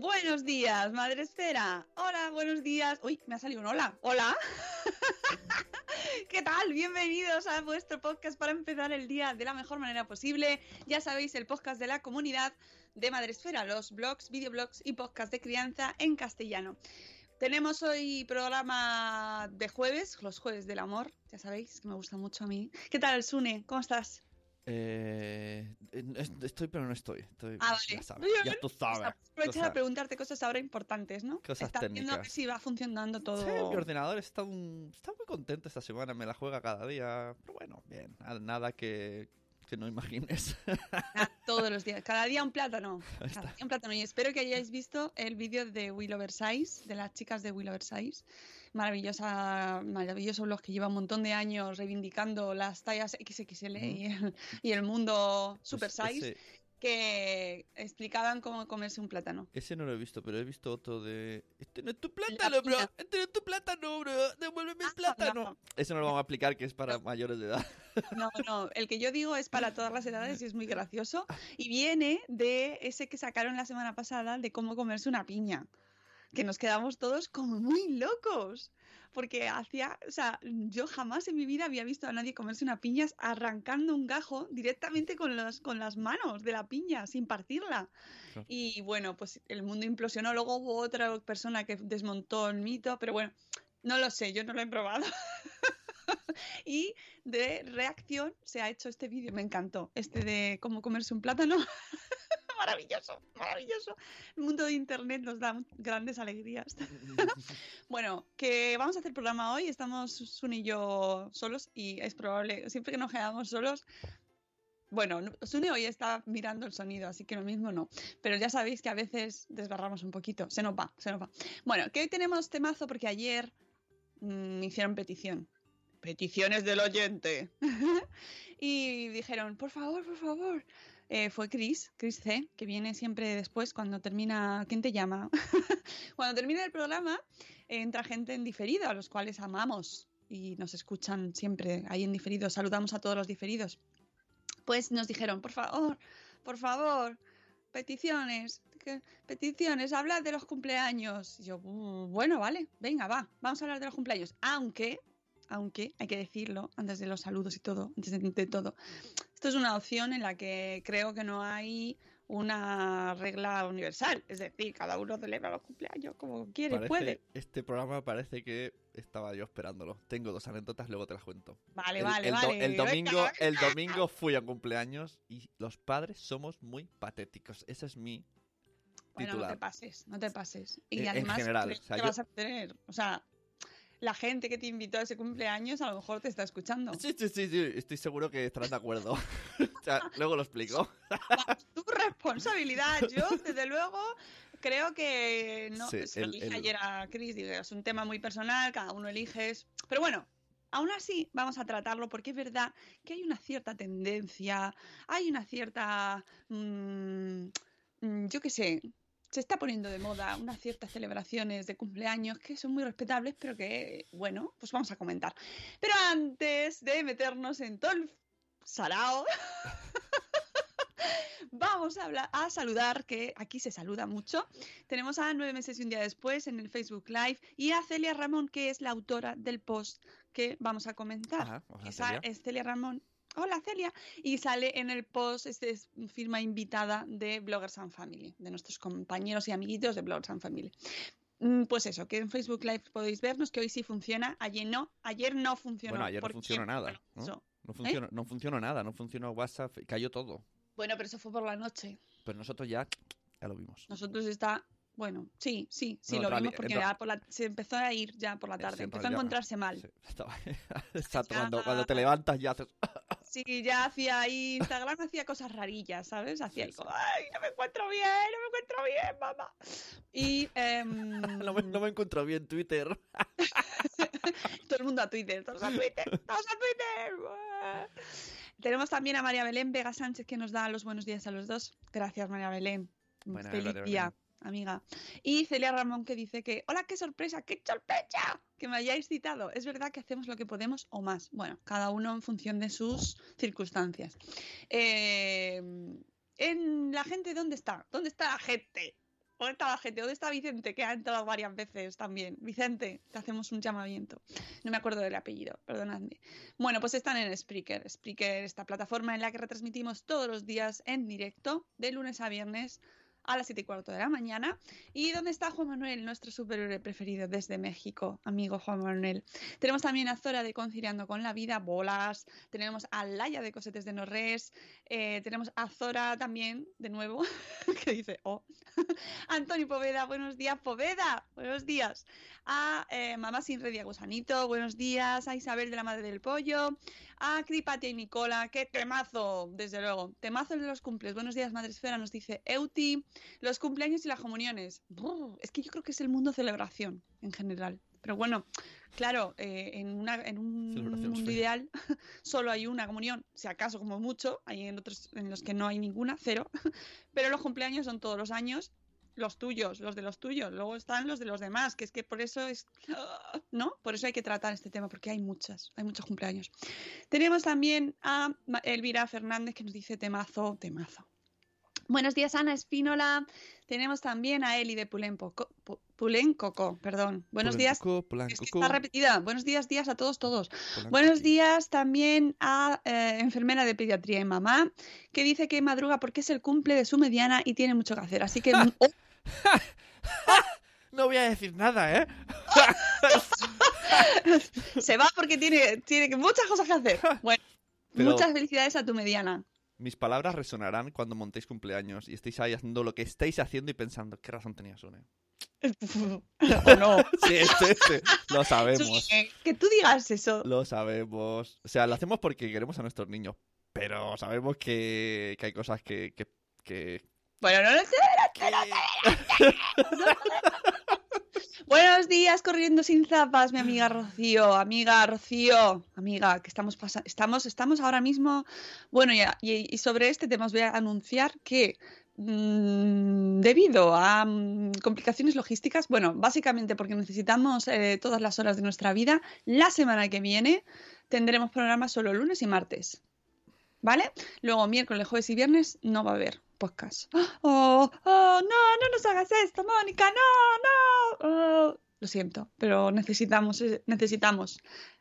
Buenos días, Madre Esfera. Hola, buenos días. Uy, me ha salido un hola. Hola. ¿Qué tal? Bienvenidos a vuestro podcast para empezar el día de la mejor manera posible. Ya sabéis, el podcast de la comunidad de Madresfera, los blogs, videoblogs y podcast de crianza en castellano. Tenemos hoy programa de jueves, los jueves del amor, ya sabéis que me gusta mucho a mí. ¿Qué tal, Sune? ¿Cómo estás? Eh, es- estoy, pero no estoy. Estoy- Ah, vale. Ya sabes, ya tú sabes. Tú Aprovechar a preguntarte cosas ahora importantes, ¿no? Cosas Está viendo a ver técnicas. si va funcionando todo. Sí, mi ordenador está, un- está muy contento esta semana, me la juega cada día. Pero bueno, bien, nada- que, que no imagines. Todos los días. Cada día un plátano. Cada día un plátano. Y espero que hayáis visto el vídeo de Will Oversize, de las chicas de Will Oversize. Maravillosa, maravilloso blog que lleva un montón de años reivindicando las tallas XXL y, el, y el mundo super Pues size ese, que explicaban cómo comerse un plátano. ese no lo he visto, pero he visto otro de... Este no es tu plátano, bro. Este no es tu plátano, bro. Devuélveme el Ah, plátano. no. Ese no lo vamos a explicar, que es para mayores de edad. No, no, el que yo digo es para todas las edades y es muy gracioso. Y viene de ese que sacaron la semana pasada de cómo comerse una piña. Que nos quedamos todos como muy locos. Porque hacía, o sea, yo jamás en mi vida había visto a nadie comerse una piña arrancando un gajo directamente con, los, con las manos de la piña, sin partirla. Claro. Y bueno, pues el mundo implosionó. Luego hubo otra persona que desmontó el mito, pero bueno, no lo sé, yo no lo he probado. y de reacción se ha hecho este vídeo, me encantó, este de cómo comerse un plátano. maravilloso, maravilloso. El mundo de internet nos da grandes alegrías. bueno, que vamos a hacer programa hoy, estamos Sun y yo solos y es probable, siempre que nos quedamos solos, bueno, no- Sune hoy está mirando el sonido, así que lo mismo no. Pero ya sabéis que a veces desbarramos un poquito. Se nos va, se nos va. Bueno, que hoy tenemos temazo porque ayer mm, me hicieron petición. Peticiones del oyente. y dijeron, por favor, por favor. Eh, fue Chris, Chris C, que viene siempre después cuando termina. ¿Quién te llama? cuando termina el programa, entra gente en diferido, a los cuales amamos y nos escuchan siempre ahí en diferido. Saludamos a todos los diferidos. Pues nos dijeron, por favor, por favor, peticiones, peticiones, hablad de los cumpleaños. Y yo, "Uh, bueno, vale, venga, va, vamos a hablar de los cumpleaños. Aunque, aunque, hay que decirlo, antes de los saludos y todo, antes de, de todo, esto es una opción en la que creo que no hay una regla universal. Es decir, cada uno celebra los cumpleaños como quiere, Parece- puede. Este programa parece que estaba yo esperándolo. Tengo dos anécdotas, luego te las cuento. Vale, El- vale, el, vale. el domingo, el domingo fui a cumpleaños y los padres somos muy patéticos. Ese es mi Bueno, no titular. te pases, no te pases. Y En- en además, general, ¿crees o sea, que yo- vas a tener? O sea, la gente que te invitó a ese cumpleaños a lo mejor te está escuchando. Sí, sí, sí, sí, estoy seguro que estarán de acuerdo. o sea, luego lo explico. Tu responsabilidad, yo, desde luego, creo que no. Sí, se lo el- dije el- ayer a Chris, digo, es un tema muy personal, cada uno elige. es- Pero bueno. Aún así, vamos a tratarlo porque es verdad que hay una cierta tendencia, hay una cierta, mm, mm, yo qué sé, se está poniendo de moda unas ciertas celebraciones de cumpleaños que son muy respetables, pero que, bueno, pues vamos a comentar. Pero antes de meternos en todo el sarao, vamos a, hablar, a saludar, que aquí se saluda mucho. Tenemos a nueve meses y un día después en el Facebook Live y a Celia Ramón, que es la autora del post que vamos a comentar. Ajá, hola, Esa Celia. es Celia Ramón. Hola Celia. Y sale en el post, este es firma invitada de Bloggers and Family, de nuestros compañeros y amiguitos de Bloggers and Family. Mm, Pues eso, que en Facebook Live podéis vernos, que hoy sí funciona, ayer no, ayer no funcionó. Bueno, ayer no funcionó nada. bueno, ¿no? eso. No funcionó, no funcionó nada, no funcionó WhatsApp, cayó todo. Bueno, pero eso fue por la noche. Pero nosotros ya, ya lo vimos. Nosotros está, bueno, sí, sí, sí No, lo vimos porque en ra- ya por la- se empezó a ir ya por la Eh, sí, tarde, empezó a encontrarse mal. Sí, estaba- está cuando, Ya- cuando te levantas ya haces... Sí, ya hacía ahí, Instagram hacía cosas rarillas, ¿sabes? Hacía Sí, como, ay, no me encuentro bien, no me encuentro bien, mamá. Y em, no, me, no me encuentro bien Twitter. todo el mundo a Twitter, todos a Twitter, todos a Twitter. Tenemos también a María Belén Vega Sánchez que nos da los buenos días a los dos. Gracias, María Belén. Buenas, Feliz día, Belén. Amiga. Y Celia Ramón que dice que, hola, qué sorpresa, qué sorpresa que me hayáis citado. Es verdad que hacemos lo que podemos o más. Bueno, cada uno en función de sus circunstancias. Eh, en la gente, ¿dónde está? ¿Dónde está la gente? ¿Dónde está la gente? ¿Dónde está Vicente? Que ha entrado varias veces también. Vicente, te hacemos un llamamiento. No me acuerdo del apellido, perdonadme. Bueno, pues están en Spreaker. Spreaker, esta plataforma en la que retransmitimos todos los días en directo, de lunes a viernes a las 7 y cuarto de la mañana. ¿Y dónde está Juan Manuel, nuestro superhéroe preferido desde México, amigo Juan Manuel? Tenemos también a Zora de Conciliando con la Vida, Bolas. Tenemos a Laia de Cosetes de Norres. eh, tenemos a Zora también, de nuevo, que dice, oh. Antonio Poveda, buenos días, Poveda, buenos días. A eh, Mamá Sin Redia Gusanito, buenos días. A Isabel de la Madre del Pollo. A Cripatia y Nicola, qué temazo, desde luego. Temazo el de los cumples. Buenos días, Madre Esfera, nos dice Euti. Los cumpleaños y las comuniones. Brr, es que yo creo que es el mundo celebración en general. Pero bueno, claro, eh, en, una, en un mundo ideal solo hay una comunión, si acaso como mucho, hay en otros en los que no hay ninguna, cero. Pero los cumpleaños son todos los años los tuyos, los de los tuyos, luego están los de los demás, que es que por eso es, ¿no? Por eso hay que tratar este tema, porque hay muchas, hay muchos cumpleaños. Tenemos también a Elvira Fernández que nos dice temazo, temazo. Buenos días, Ana Espínola. Tenemos también a Eli de Pulenpoco, Pu- Pulencoco, perdón. Buenos días. Polanco, Es que está repetida. Buenos días, días a todos, todos. Buenos días también a eh, enfermera de pediatría y mamá, que dice que madruga porque es el cumple de su mediana y tiene mucho que hacer. Así que oh, No voy a decir nada, ¿eh? se va porque tiene, tiene muchas cosas que hacer. Bueno, Pero- muchas felicidades a tu mediana. Mis palabras resonarán cuando montéis cumpleaños y estéis ahí haciendo lo que estáis haciendo y pensando, ¿qué razón tenía Sune? ¿O no? Sí, sí, sí. Lo sabemos. Que tú digas eso. Lo sabemos. O sea, lo hacemos porque queremos a nuestros niños. Pero sabemos que, que hay cosas que. que, que- Bueno, no lo sé. Buenos días, corriendo sin zapas, mi amiga Rocío, amiga Rocío, amiga, que estamos pasando, estamos, estamos ahora mismo, bueno, y, y sobre este tema os voy a anunciar que mm, debido a mm, complicaciones logísticas, bueno, básicamente porque necesitamos eh, todas las horas de nuestra vida, la semana que viene tendremos programas solo lunes y martes. ¿Vale? Luego miércoles, jueves y viernes no va a haber podcast. Oh, oh, no, no nos hagas esto, Mónica, no, no. Oh. Lo siento, pero necesitamos, ese- necesitamos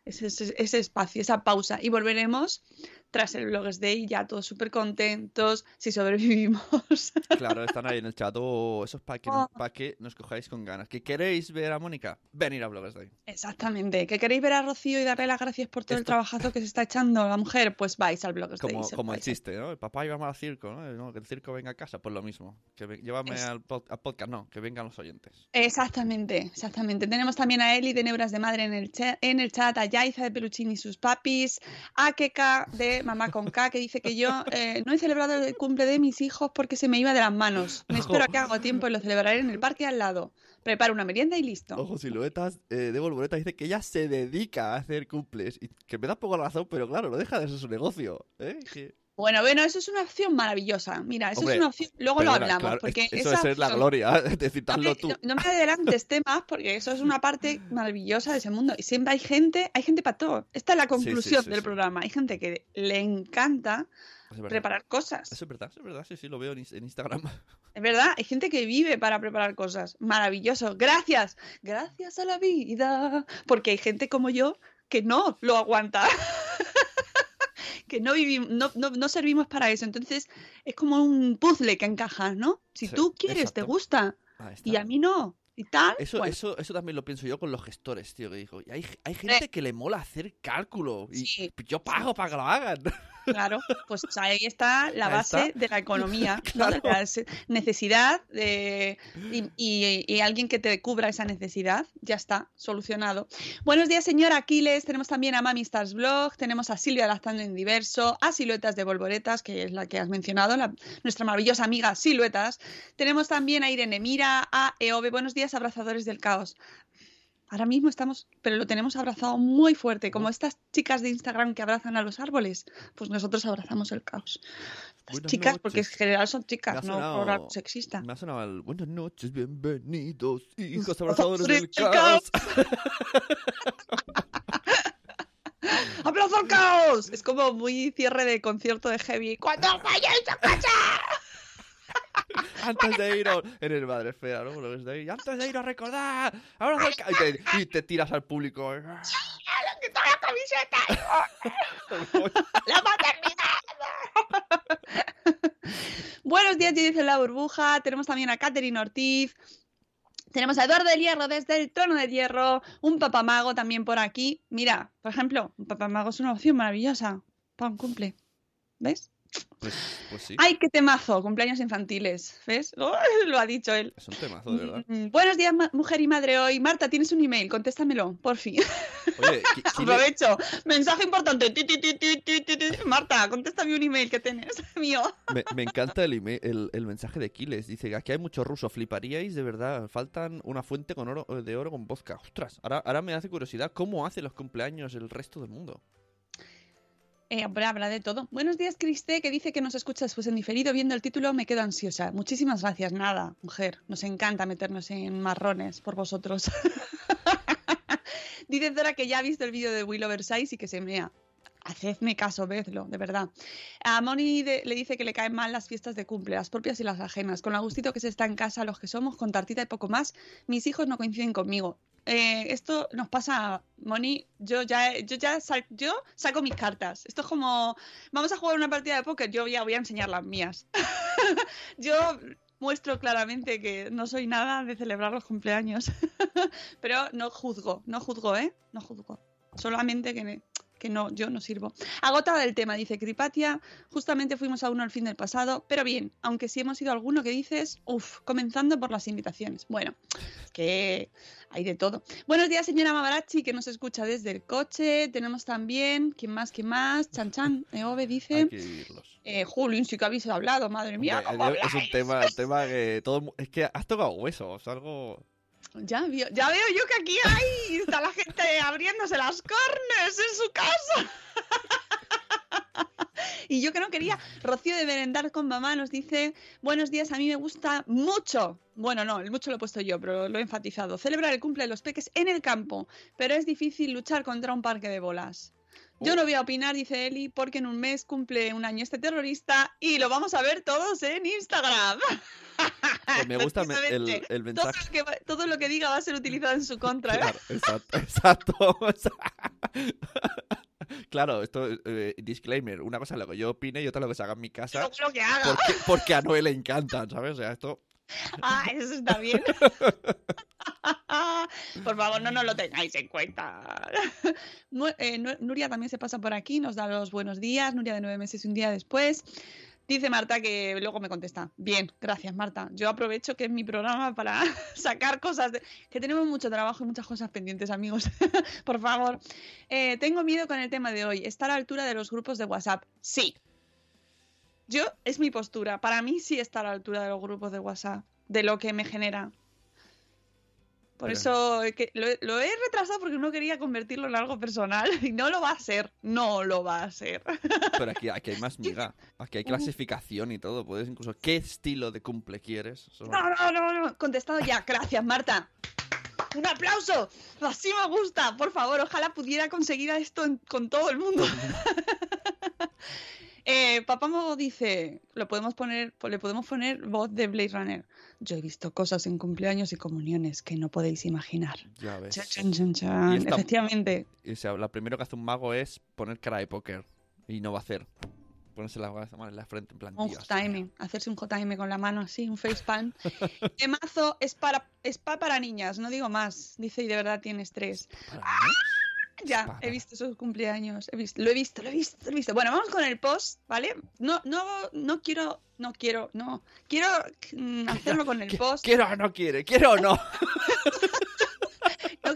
ese, ese- espacio, esa pausa. Y volveremos tras el Bloggers Day, ya todos súper contentos, si sobrevivimos. Claro, están ahí en el chat. Oh, eso es para que, Oh. pa' que nos cojáis con ganas. ¿Que queréis ver a Mónica? Venir a Bloggers Day. Exactamente. ¿Que queréis ver a Rocío y darle las gracias por todo el Esto- trabajo que se está echando la mujer? Pues vais al Bloggers Day. Como, el chiste, ¿no? El papá iba al circo, ¿no? Que el circo venga a casa, pues lo mismo. Que llévame Es- al, pod- al podcast, no, que vengan los oyentes. Exactamente, exactamente. Tenemos también a Eli de Neuras de Madre en el, cha- en el chat, a Yaiza de Peluchín y sus papis, a Keka de Mamá con K, que dice que yo eh, no he celebrado el cumple de mis hijos porque se me iba de las manos. Me espero a que haga tiempo y lo celebraré en el parque al lado. Preparo una merienda y listo. Ojo, siluetas. Eh, de Volvoreta dice que ella se dedica a hacer cumples. Y que me da poco la razón, pero claro, no deja de ser su negocio. ¿eh? Que- Bueno, bueno, eso es una opción maravillosa. Mira, eso Hombre, es una opción. Luego lo hablamos, claro, porque es- eso esa es la opción- gloria de No citarlo me, tú. no- no me adelantes temas porque eso es una parte maravillosa de ese mundo. Y siempre hay gente, hay gente para todo. Esta es la sí, conclusión sí, del programa. Hay gente que le encanta preparar cosas. Eso es verdad, eso es verdad, sí, sí, lo veo en Instagram. Es verdad, hay gente que vive para preparar cosas. Maravilloso. Gracias. Gracias a la vida. Porque hay gente como yo que no lo aguanta. que no vivimos, no, no, no servimos para eso. Entonces, es como un puzzle que encajas, ¿no? Si Sí, tú quieres, te gusta. Y a mí no. Y tal. Eso, bueno, eso, eso también lo pienso yo con los gestores, tío, que digo, y hay, hay gente que le mola hacer cálculo y Sí. yo pago para que lo hagan. Claro, pues ahí está la base está. de la economía, ¿no? la necesidad de, y, y- y alguien que te cubra esa necesidad, ya está, solucionado. Buenos días, señor Aquiles, tenemos también a Mami Stars Blog, tenemos a Silvia Lactando en Diverso, a Siluetas de Volvoretas, que es la que has mencionado, la- nuestra maravillosa amiga Siluetas, tenemos también a Irene Mira, a Eove, buenos días, abrazadores del caos. Ahora mismo estamos, pero lo tenemos abrazado muy fuerte, como estas chicas de Instagram que abrazan a los árboles, pues nosotros abrazamos el caos. Estas Buenas chicas, porque en general son chicas, no por sexista. Me ha sonado el buenas noches, bienvenidos, hijos Abrazadores del del caos. ¡Abrazo al caos! Es como muy cierre de concierto de heavy. ¡Cuando vayáis a casa! Antes de ir a- en el madre esfera, ¿no? Ves de ahí, Antes de ir a recordar, caos. Y te, y te tiras al público. ¡Quita la camiseta! ¡La maternidad! Buenos días, dice la burbuja. Tenemos también a Catherine Ortiz. Tenemos a Eduardo del Hierro desde el trono de hierro. Un papamago también por aquí. Mira, por ejemplo, un papamago es una opción maravillosa. Para un cumple. ¿Ves? Pues, pues sí, ¡Ay, qué temazo! Cumpleaños infantiles. ¿Ves? Lo ha dicho él. es un temazo, de verdad. Mm, Buenos días, mujer y madre hoy. Marta, tienes un email. Contéstamelo, por fin. Oye, le- Aprovecho. Mensaje importante. Ti, ti, ti. Marta, contéstame un email que tienes mío. me, me encanta el, email- el, el mensaje de Kiles. Dice que aquí hay mucho ruso. Fliparíais, de verdad. Faltan una fuente con oro, de oro con vodka. Ostras, ahora, ahora me hace curiosidad cómo hace los cumpleaños el resto del mundo. Eh, habla de todo. Buenos días, Criste, que dice que nos escucha después en diferido. Viendo el título me quedo ansiosa. Muchísimas gracias. Nada, mujer. Nos encanta meternos en marrones por vosotros. dice Zora que ya ha visto el vídeo de Will Oversize y que se mea. Hacedme caso, vedlo, de verdad. A Moni le dice que le caen mal las fiestas de cumple, las propias y las ajenas. Con lo gustito que se está en casa los que somos, con tartita y poco más, mis hijos no coinciden conmigo. Eh, esto nos pasa, Moni. Yo ya, yo ya sal- yo saco mis cartas. Esto es como, vamos a jugar una partida de póker, yo ya voy a enseñar las mías. yo muestro claramente que no soy nada de celebrar los cumpleaños. Pero no juzgo, no juzgo, ¿eh? No juzgo. Solamente que, que no, yo no sirvo. Agotada del tema, dice Cripatia. Justamente fuimos a uno el fin del pasado, pero bien, aunque sí hemos ido a alguno que dices, uff, comenzando por las invitaciones. Bueno, que hay de todo. Buenos días, señora Mavarachi, que nos escucha desde el coche. Tenemos también, ¿quién más? ¿Quién más? Chan Chan, Eove Hay dice. que vivirlos. Eh, Julio, sí que habéis hablado, madre mía. Hombre, ¿cómo es un tema, tema que todo es que has tocado huesos, algo Ya, veo- ya veo yo que aquí hay, está la gente abriéndose las cornes en su casa. Y yo que no quería, Rocío de Merendar con mamá nos dice, buenos días, a mí me gusta mucho, bueno, no, el mucho lo he puesto yo, pero lo he enfatizado, celebrar el cumple de los peques en el campo, pero es difícil luchar contra un parque de bolas. Yo no voy a opinar, dice Eli, porque en un mes cumple un año este terrorista y lo vamos a ver todos en Instagram. Pues me gusta el, el Todo mensaje. lo, que, va- todo lo que diga va a ser utilizado en su contra. ¿eh? Claro, exacto, exacto. claro, esto eh, disclaimer, una cosa es lo que yo opine y otra lo que se haga en mi casa. Lo, lo que haga. Porque, porque a Noé le encantan, ¿sabes? O sea, esto. Ah, eso está bien. Por favor, no nos lo tengáis en cuenta. Eh, Nu- Nuria también se pasa por aquí, nos da los buenos días. Nuria de nueve meses y un día después. Dice Marta que luego me contesta. Bien, gracias Marta. Yo aprovecho que es mi programa para sacar cosas. de- Que tenemos mucho trabajo y muchas cosas pendientes, amigos. Por favor. Eh, tengo miedo con el tema de hoy. ¿Estar a la altura de los grupos de WhatsApp? Sí. Yo, es mi postura. Para mí sí está a la altura de los grupos de WhatsApp. De lo que me genera. Por Pero- eso que lo, he- lo he retrasado porque no quería convertirlo en algo personal y no lo va a ser. No lo va a ser. Pero aquí, aquí hay más miga. Aquí hay clasificación y todo. Puedes incluso. ¿Qué estilo de cumple quieres? Eso- No, no, no, no. Contestado ya. Gracias, Marta. Un aplauso. Así me gusta. Por favor, ojalá pudiera conseguir esto en- con todo el mundo. Eh, Papá Mogo dice, lo podemos poner, le podemos poner voz de Blade Runner. Yo he visto cosas en cumpleaños y comuniones que no podéis imaginar. Ya ves. Chan, chan, chan. Y esta- Efectivamente. Y, o sea, lo primero que hace un mago es poner cara de póker. Y no va a hacer. Ponerse la mano en la frente en plan. Un "Dios JM, mío". hacerse un JM con la mano así, un facepalm. Mazo es para, es pa para niñas, no digo más. Dice, y de verdad tienes tres. Para ¡Ah! Ya, he visto esos cumpleaños. He visto, lo he visto, lo he visto, lo he visto. Bueno, vamos con el post, ¿vale? No, no, no quiero, no quiero, no. Quiero mm, hacerlo con el ¿Qui- post. Quiero o no quiere, quiero o no.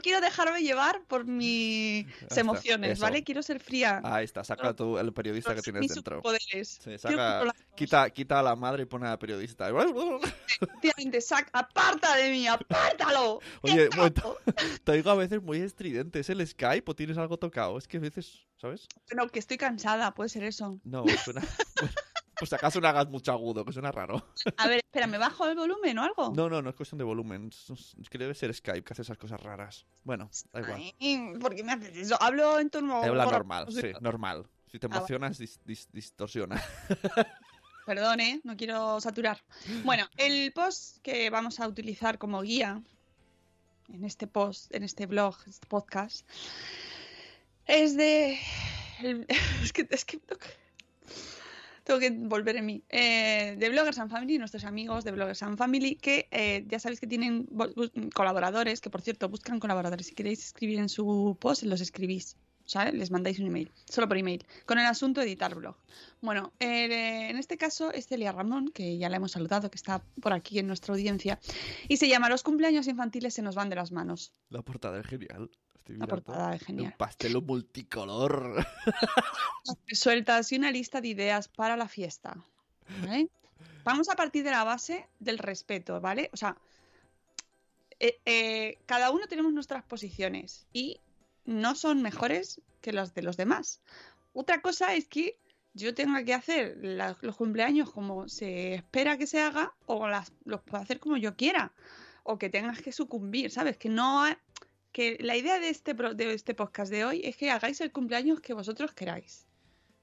Quiero dejarme llevar por mis emociones, eso. ¿vale? Quiero ser fría. Ahí está, saca tú el periodista que tienes mis dentro. Sí, saca, quita, quita a la madre y pone a la periodista. Efectivamente, sac- aparta de mí, apártalo. Oye, ¡Qué un momento. capo! Te oigo a veces muy estridente. ¿Es el Skype o tienes algo tocado? Es que a veces, ¿sabes? No, que estoy cansada, puede ser eso. No, suena. pues acaso no hagas mucho agudo, que suena raro. A ver, espera, ¿me bajo el volumen o algo? No, no, no es cuestión de volumen. Es, que debe ser Skype que hace esas cosas raras. Bueno, da igual. Ay, ¿Por qué me haces eso? Hablo en tono... Habla normal, sí, normal. Si te Ah, emocionas, dis- dis- distorsiona. Perdón, ¿eh? No quiero saturar. Bueno, el post que vamos a utilizar como guía en este post, en este blog, este podcast, es de... Es que, es que tengo que- volver en mí. Eh, de Bloggers and Family, nuestros amigos de Bloggers and Family, que eh, ya sabéis que tienen colaboradores, que por cierto buscan colaboradores. Si queréis escribir en su post, los escribís. ¿Sabes? Les mandáis un email, solo por email, con el asunto editar blog. Bueno, eh, en este caso es Celia Ramón, que ya la hemos saludado, que está por aquí en nuestra audiencia, y se llama Los cumpleaños infantiles se nos van de las manos. La portada es genial. Estoy La portada es Un genial. pastelo multicolor. Suelta así una lista de ideas para la fiesta. ¿vale? Vamos a partir de la base del respeto, ¿vale? O sea, eh, eh, cada uno tenemos nuestras posiciones y no son mejores que las de los demás. Otra cosa es que yo tenga que hacer la- los cumpleaños como se espera que se haga o las, los puedo hacer como yo quiera o que tengas que sucumbir, ¿sabes? Que no que la idea de este de este podcast de hoy es que hagáis el cumpleaños que vosotros queráis.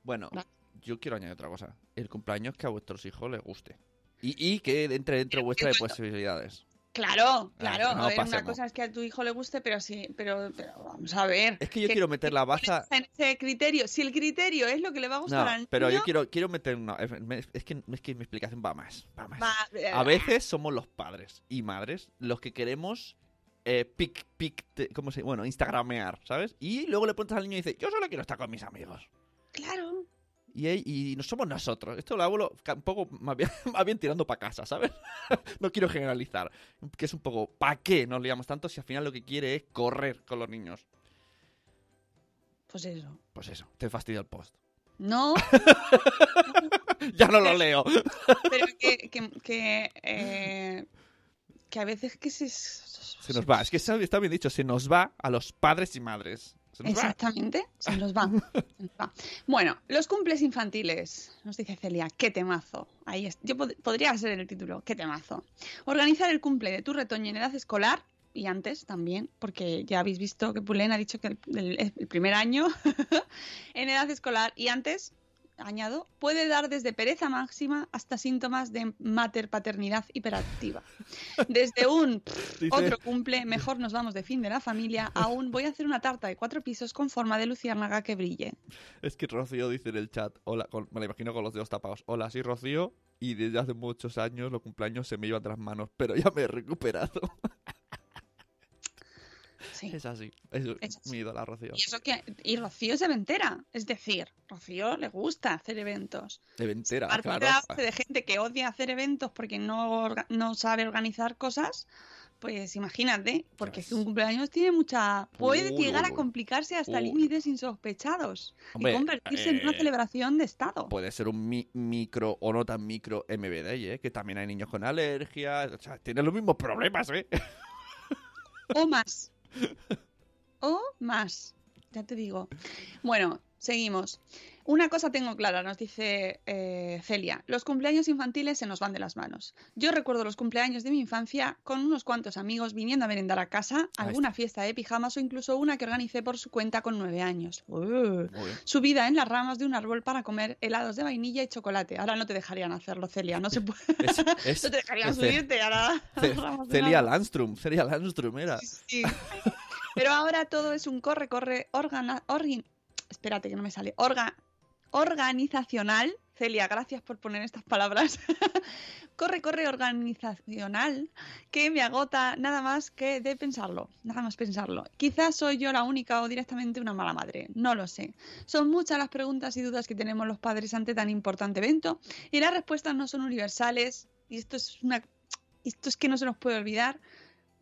Bueno, yo quiero añadir otra cosa. El cumpleaños que a vuestros hijos les guste. Y, y que entre dentro Pero vuestra de qué bueno. posibilidades. Claro, claro. Ah, no a ver, una cosa es que a tu hijo le guste, pero sí, pero, pero vamos a ver. Es que yo quiero meter la baza. En ese criterio, si el criterio es lo que le va a gustar No, al pero yo niño, quiero, quiero meter una. Es es que, es que mi explicación va más. Va más. va- eh, A veces somos los padres y madres los que queremos eh, pic, pic, te- ¿cómo se Bueno, instagramear, ¿sabes? Y luego le preguntas al niño y dice, yo solo quiero estar con mis amigos. Claro. Y, no somos nosotros. Esto lo hago lo- ca- un poco más bien, más bien tirando para casa, ¿sabes? no quiero generalizar. Que es un poco, ¿para qué nos liamos tanto si al final lo que quiere es correr con los niños? Pues eso. Pues eso, te fastidia el post. No, ya no lo leo. pero que, que, que, eh, que a veces que se... Se nos va. Es que está bien dicho, se nos va a los padres y madres. Exactamente, se nos va. se nos va. Bueno, los cumples infantiles, nos dice Celia, qué temazo. Ahí es. Yo pod- podría ser el título, qué temazo. Organizar el cumple de tu retoño en edad escolar y antes también, porque ya habéis visto que Pulén ha dicho que el primer año en edad escolar y antes, añado, puede dar desde pereza máxima hasta síntomas de mater paternidad hiperactiva. Desde un Dice- otro cumple, mejor nos vamos de fin de la familia. Aún voy a hacer una tarta de cuatro pisos con forma de luciérnaga que brille. Es que Rocío dice en el chat, hola, con- me la imagino con los dedos tapados, hola, soy Rocío y desde hace muchos años los cumpleaños se me iban de las manos, pero ya me he recuperado. Es así, es, Es así. mi ídola Rocío. Y eso que y Rocío es eventera, es decir, Rocío le gusta hacer eventos. De entera, Aparte claro. de gente que odia hacer eventos porque no, no sabe organizar cosas, pues imagínate, porque es un cumpleaños tiene mucha... puede Uy, llegar uy, a complicarse hasta Uy. límites insospechados Hombre, y convertirse en una eh, celebración de Estado. Puede ser un mi- micro o no tan micro MBD, ¿eh? que también hay niños con alergias, o sea, tienen los mismos problemas, ¿eh? O más. O más. Ya te digo. Bueno, seguimos. Una cosa tengo clara, nos dice eh, Celia. Los cumpleaños infantiles se nos van de las manos. Yo recuerdo los cumpleaños de mi infancia con unos cuantos amigos viniendo a merendar a casa, alguna fiesta de pijamas o incluso una que organicé por su cuenta con nueve años. Uh. Subida en las ramas de un árbol para comer helados de vainilla y chocolate. Ahora no te dejarían hacerlo, Celia. No se puede. Es, es- no te dejarían subirte a la- a Ce- las ramas de un Celia. Landstrom, Celia Landstrom era. Sí. Pero ahora todo es un corre, corre, organa, orgin- espérate que no me sale, orga, organizacional. Celia, gracias por poner estas palabras. corre, corre organizacional que me agota nada más que de pensarlo, nada más pensarlo. Quizás soy yo la única o directamente una mala madre, no lo sé. Son muchas las preguntas y dudas que tenemos los padres ante tan importante evento y las respuestas no son universales y esto es una esto es que no se nos puede olvidar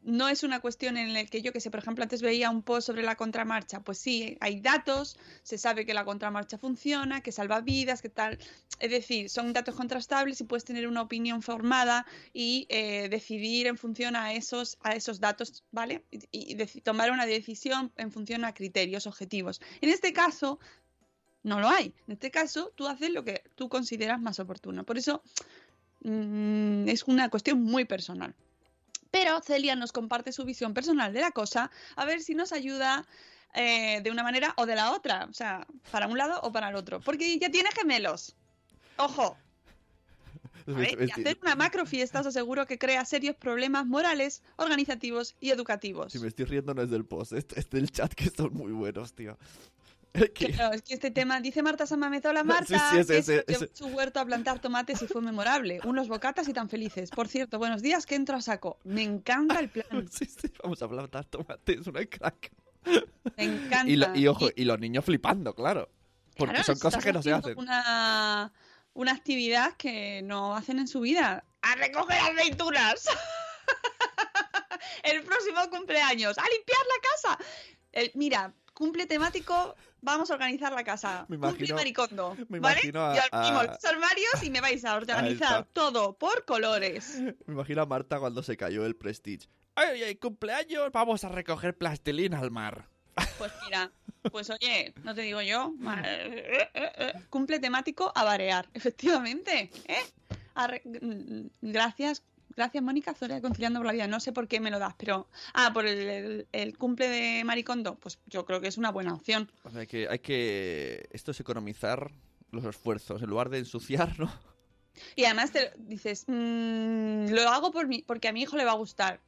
no es una cuestión en la que yo que sé, por ejemplo, antes veía un post sobre la contramarcha. Pues sí, hay datos, se sabe que la contramarcha funciona, que salva vidas, que tal. Es decir, son datos contrastables y puedes tener una opinión formada y eh, decidir en función a esos, a esos datos, ¿vale? Y, tomar una decisión en función a criterios objetivos. En este caso, no lo hay. En este caso, tú haces lo que tú consideras más oportuno. Por eso, mm, es una cuestión muy personal. Pero Celia nos comparte su visión personal de la cosa, a ver si nos ayuda eh, de una manera o de la otra, o sea, para un lado o para el otro, porque ella tiene gemelos. Ojo, a ver, y hacer una macro fiesta os aseguro que crea serios problemas morales, organizativos y educativos. Si me estoy riendo no es del post, es del chat que son muy buenos, tío. Es que- Claro, es que este tema, dice Marta Samamezola, Marta, Sí, sí, ese, que ese, ese. su huerto a plantar tomates y fue memorable. Unos bocatas y tan felices. Por cierto, buenos días, que entro a saco. Me encanta el plan, sí, sí, vamos a plantar tomates, una crack. me encanta. Y, lo- y ojo, y los niños flipando, claro. Porque Claro, son cosas que no se hacen. Una, una actividad que no hacen en su vida. ¡A recoger aceitunas! El próximo cumpleaños. ¡A limpiar la casa! El- mira, cumple temático, vamos a organizar la casa. Me imagino- maricondo. me ¿Vale? imagino a- y abrimos a- los armarios y me vais a organizar todo por colores. Me imagino a Marta cuando se cayó el Prestige. ¡Ay, ay, cumpleaños! Vamos a recoger plastilina al mar. Pues mira, pues oye, no te digo yo. Cumple temático a barear, efectivamente. ¿eh? Arre- mm, Gracias, gracias Mónica Zoria Conciliando por la Vida. No sé por qué me lo das, pero. Ah, por el, el- el cumple de Maricondo. Pues yo creo que es una buena opción. O sea, que, hay que... Esto es economizar los esfuerzos. En lugar de ensuciar, ¿no? Y además te dices, "Mm, lo hago por mí, porque a mi hijo le va a gustar.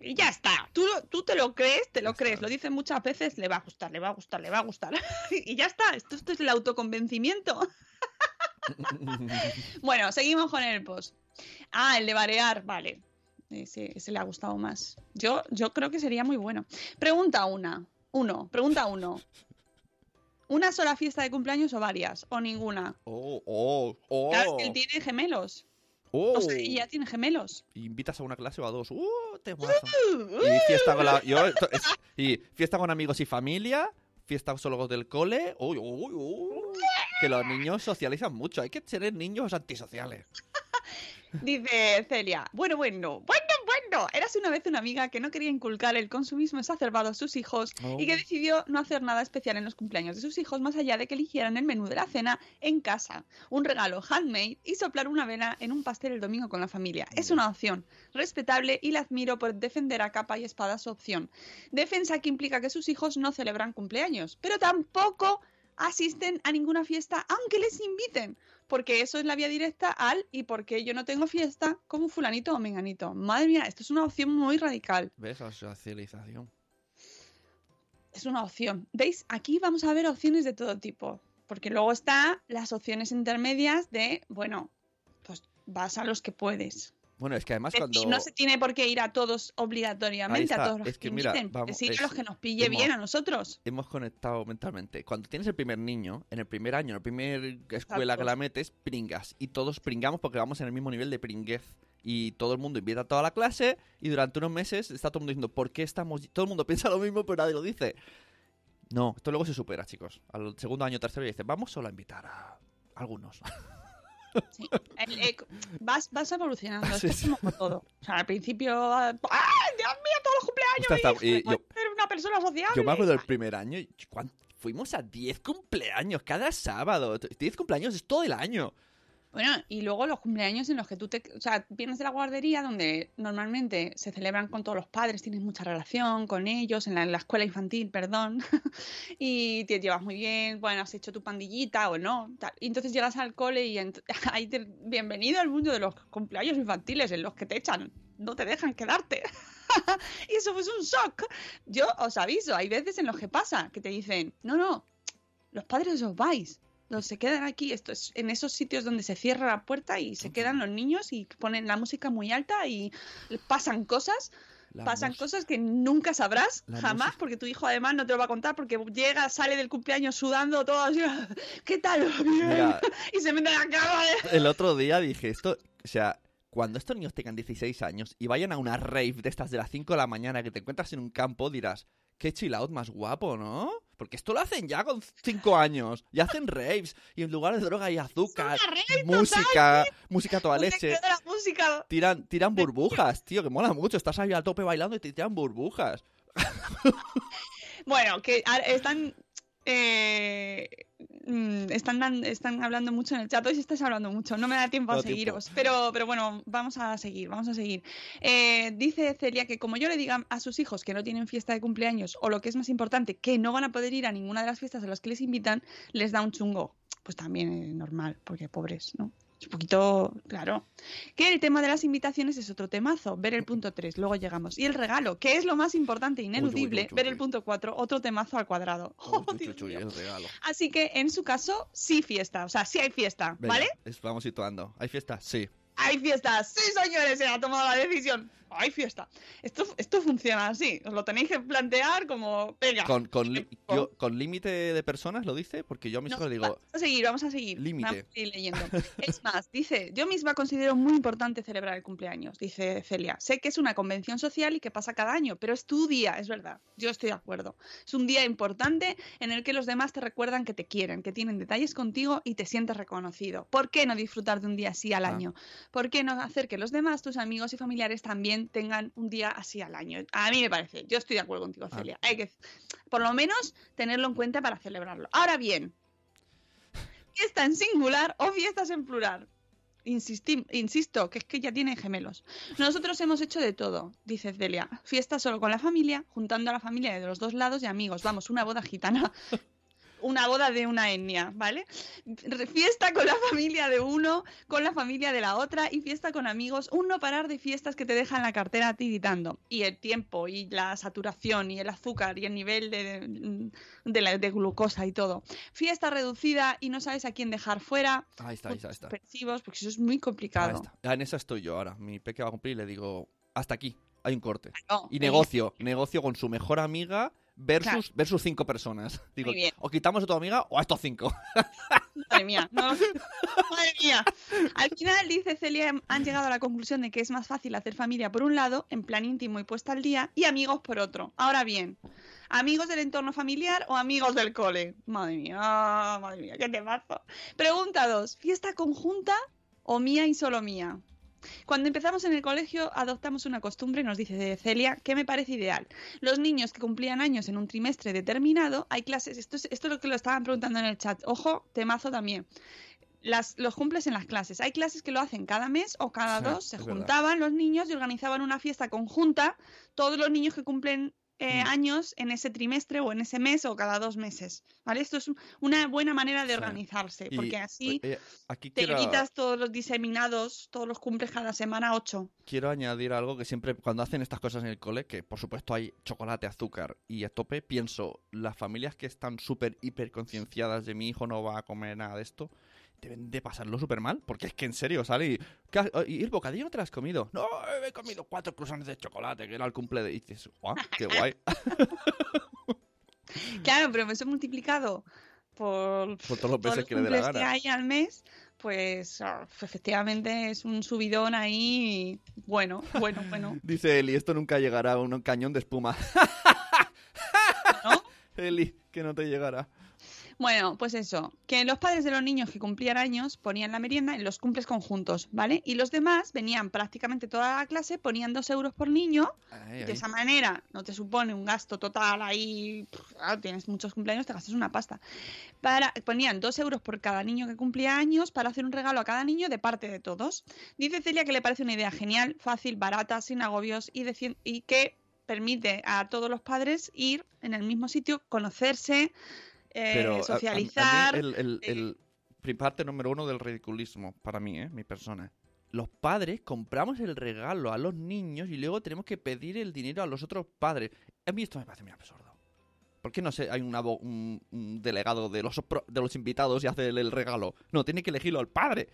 Y ya está. Tú, tú te lo crees, te lo Ya crees. está. Lo dicen muchas veces, le va a gustar, le va a gustar, le va a gustar. y ya está. Esto, esto es el autoconvencimiento. Bueno, seguimos con el post. Ah, el de barear, vale. Ese, ese le ha gustado más. Yo, yo creo que sería muy bueno. Pregunta una. Uno, pregunta uno. ¿Una sola fiesta de cumpleaños o varias? ¿O ninguna? Oh, oh, oh. Claro, él tiene gemelos. oh. O sea, ella tiene gemelos. Y invitas a una clase o a dos. ¡Uh! Te mazo. Y fiesta con la... yo- esto es- y fiesta con amigos y familia. Fiesta solo del cole. Uy, uy, uy. Que los niños socializan mucho. Hay que tener niños antisociales. Dice Celia, bueno, bueno, bueno, bueno. Érase una vez una amiga que no quería inculcar el consumismo exacerbado a sus hijos y que Oh. decidió no hacer nada especial en los cumpleaños de sus hijos más allá de que eligieran el menú de la cena en casa, un regalo handmade y soplar una vela en un pastel el domingo con la familia. Es una opción respetable y la admiro por defender a capa y espada su opción. Defensa que implica que sus hijos no celebran cumpleaños, pero tampoco asisten a ninguna fiesta aunque les inviten porque eso es la vía directa al y porque yo no tengo fiesta como fulanito o menganito. Madre mía, esto es una opción muy radical. ¿Ves? La socialización. Es una opción. ¿Veis? Aquí vamos a ver opciones de todo tipo. Porque luego está las opciones intermedias de, bueno, pues vas a los que puedes. Bueno, es que además Es decir, cuando... No se tiene por qué ir a todos obligatoriamente, a todos los Es que, que mira, inviten. vamos, sí, es- a los que nos pille hemos- bien a nosotros. hemos conectado mentalmente. Cuando tienes el primer niño, en el primer año, en la primera escuela Exacto. que la metes, pringas. Y todos pringamos porque vamos en el mismo nivel de pringuez. Y todo el mundo invita a toda la clase y durante unos meses está todo el mundo diciendo, ¿por qué estamos...? Todo el mundo piensa lo mismo, pero nadie lo dice. No, esto luego se supera, chicos. Al segundo año, tercero, y dice, vamos solo a invitar a algunos. Sí. El- eh, vas, vas evolucionando. Sí, Esto es como con todo. O sea, al principio. ¡Ah, Dios mío, todos los cumpleaños, está- y yo- ser una persona sociable. Yo me acuerdo del primer año. y ¿cuán- Fuimos a 10 cumpleaños cada sábado. 10 cumpleaños es todo el año. Bueno, y luego los cumpleaños en los que tú te... O sea, vienes de la guardería donde normalmente se celebran con todos los padres, tienes mucha relación con ellos, en la, escuela infantil, perdón, y te llevas muy bien, bueno, has hecho tu pandillita o no, tal. Y entonces llegas al cole y ahí te... bienvenido al mundo de los cumpleaños infantiles en los que te echan, no te dejan quedarte. y eso fue un shock. Yo os aviso, hay veces en los que pasa que te dicen, no, no, los padres os vais. Los se quedan aquí, esto es en esos sitios donde se cierra la puerta y se quedan los niños y ponen la música muy alta y pasan cosas, La pasan cosas que nunca sabrás la jamás, porque tu hijo además no te lo va a contar porque llega, sale del cumpleaños sudando todo así, ¿qué tal? Mira, Y se mete en la cama. ¿eh? el otro día dije esto, o sea, cuando estos niños tengan 16 años y vayan a una rave de estas de las 5 de la mañana que te encuentras en un campo, dirás, qué chill out más guapo, ¿no? Porque esto lo hacen ya con 5 años. Y hacen raves. Y en lugar de droga hay azúcar, música, música a toda leche. música. Tiran, tiran burbujas, tío, que mola mucho. Estás ahí al tope bailando y te tiran burbujas. Bueno, que están. eh, mm, están, están hablando mucho en el chat. Hoy sí estáis hablando mucho. No me da tiempo a tiempo. seguiros. Pero, pero bueno, vamos a seguir. Vamos a seguir. Eh, dice Celia que como yo le diga a sus hijos que no tienen fiesta de cumpleaños, o lo que es más importante, que no van a poder ir a ninguna de las fiestas a las que les invitan, les da un chungo. Pues también es normal, porque pobres, ¿no? Es un poquito, claro. Que el tema de las invitaciones es otro temazo, ver el punto 3, luego llegamos. Y el regalo, que es lo más importante, ineludible, uy, uy, ver el punto 4, otro temazo al cuadrado. Oh, el regalo. Así que en su caso, sí fiesta, o sea, sí hay fiesta, Venga, ¿vale? es- vamos situando. ¿Hay fiesta? Sí. Hay fiesta, sí señores, se ha tomado la decisión. Hay fiesta. Esto, esto funciona así, os lo tenéis que plantear como, venga. Con, con, li- Con- yo- con límite de personas lo dice, porque yo a mis hijos digo, Vamos a seguir, vamos a seguir. Límite. Leyendo. Es más, dice, yo misma considero muy importante celebrar el cumpleaños, dice Celia. Sé que es una convención social y que pasa cada año, pero es tu día, es verdad. Yo estoy de acuerdo. Es un día importante en el que los demás te recuerdan que te quieren, que tienen detalles contigo y te sientes reconocido. ¿Por qué no disfrutar de un día así al Ah. año? ¿Por qué no hacer que los demás, tus amigos y familiares, también tengan un día así al año? A mí me parece, yo estoy de acuerdo contigo, Ah. Celia. Hay que, por lo menos, tenerlo en cuenta para celebrarlo. Ahora bien, fiesta en singular o fiestas en plural. Insisto, que es que ya tienen gemelos. Nosotros hemos hecho de todo, dice Celia. Fiesta solo con la familia, juntando a la familia de los dos lados y amigos. Vamos, una boda gitana. Una boda de una etnia, ¿vale? Fiesta con la familia de uno, con la familia de la otra y fiesta con amigos. Un no parar de fiestas que te dejan la cartera tiritando. Y el tiempo, y la saturación, y el azúcar, y el nivel de, de, la, de glucosa y todo. Fiesta reducida y no sabes a quién dejar fuera. ahí está, ahí está, ahí está. Porque eso es muy Ahí complicado. está. Ah, En esa estoy yo ahora. Mi peque va a cumplir y le digo, hasta aquí, hay un corte. No, Y negocio, negocio con su mejor amiga versus, versus cinco personas. Digo, o quitamos a tu amiga o a estos cinco. Madre mía, no. Madre mía. Al final, dice Celia, han llegado a la conclusión de que es más fácil hacer familia por un lado, en plan íntimo y puesta al día, y amigos por otro. Ahora bien, ¿amigos del entorno familiar o amigos del cole? Madre mía, madre mía, qué temazo. Pregunta 2. ¿Fiesta conjunta o mía y solo mía? Cuando empezamos en el colegio adoptamos una costumbre, nos dice Celia, que me parece ideal. Los niños que cumplían años en un trimestre determinado, hay clases, esto es, esto es lo que lo estaban preguntando en el chat, ojo, temazo también. Las, los cumples en las clases. Hay clases que lo hacen cada mes o cada dos. Se verdad. juntaban los niños y organizaban una fiesta conjunta, todos los niños que cumplen eh, Mm. años en ese trimestre o en ese mes o cada dos meses. ¿Vale? Esto es un- una buena manera de organizarse, porque así eh, aquí te quiero, evitas todos los diseminados, todos los cumples cada semana, ocho. quiero añadir algo que siempre, cuando hacen estas cosas en el cole, que por supuesto hay chocolate, azúcar y a tope, pienso, las familias que están súper, hiper concienciadas de mi hijo no va a comer nada de esto, deben de pasarlo súper mal, porque es que en serio sale y, ¿qué has- y el bocadillo no te lo has comido. No, he comido cuatro croissants de chocolate, que era el cumple de... Y dices, guau, qué guay. Claro, pero eso multiplicado por, Por todos los los que le dé la cumples que gana. hay al mes, pues efectivamente es un subidón ahí. Bueno, bueno, bueno. Dice Eli, esto nunca llegará a un cañón de espuma. ¿No? Eli, que no te llegará. Bueno, pues eso, que los padres de los niños que cumplían años ponían la merienda en los cumples conjuntos, ¿vale? Y los demás venían prácticamente toda la clase, ponían dos euros por niño, Ay, de ay. esa manera no te supone un gasto total ahí, pff, claro, tienes muchos cumpleaños, te gastas una pasta. Para, ponían dos euros por cada niño que cumplía años para hacer un regalo a cada niño de parte de todos. Dice Celia que le parece una idea genial, fácil, barata, sin agobios y, de cien- y que permite a todos los padres ir en el mismo sitio, conocerse, eh, Pero a- a- a mí socializar. el, el- eh, el parte número uno del ridiculismo, para mí, ¿eh? Mi persona. Los padres compramos el regalo a los niños y luego tenemos que pedir el dinero a los otros padres. A mí esto me parece muy absurdo. ¿Por qué no sé, hay un, un- un delegado de los, de los invitados y hace el, el regalo? No, tiene que elegirlo el padre.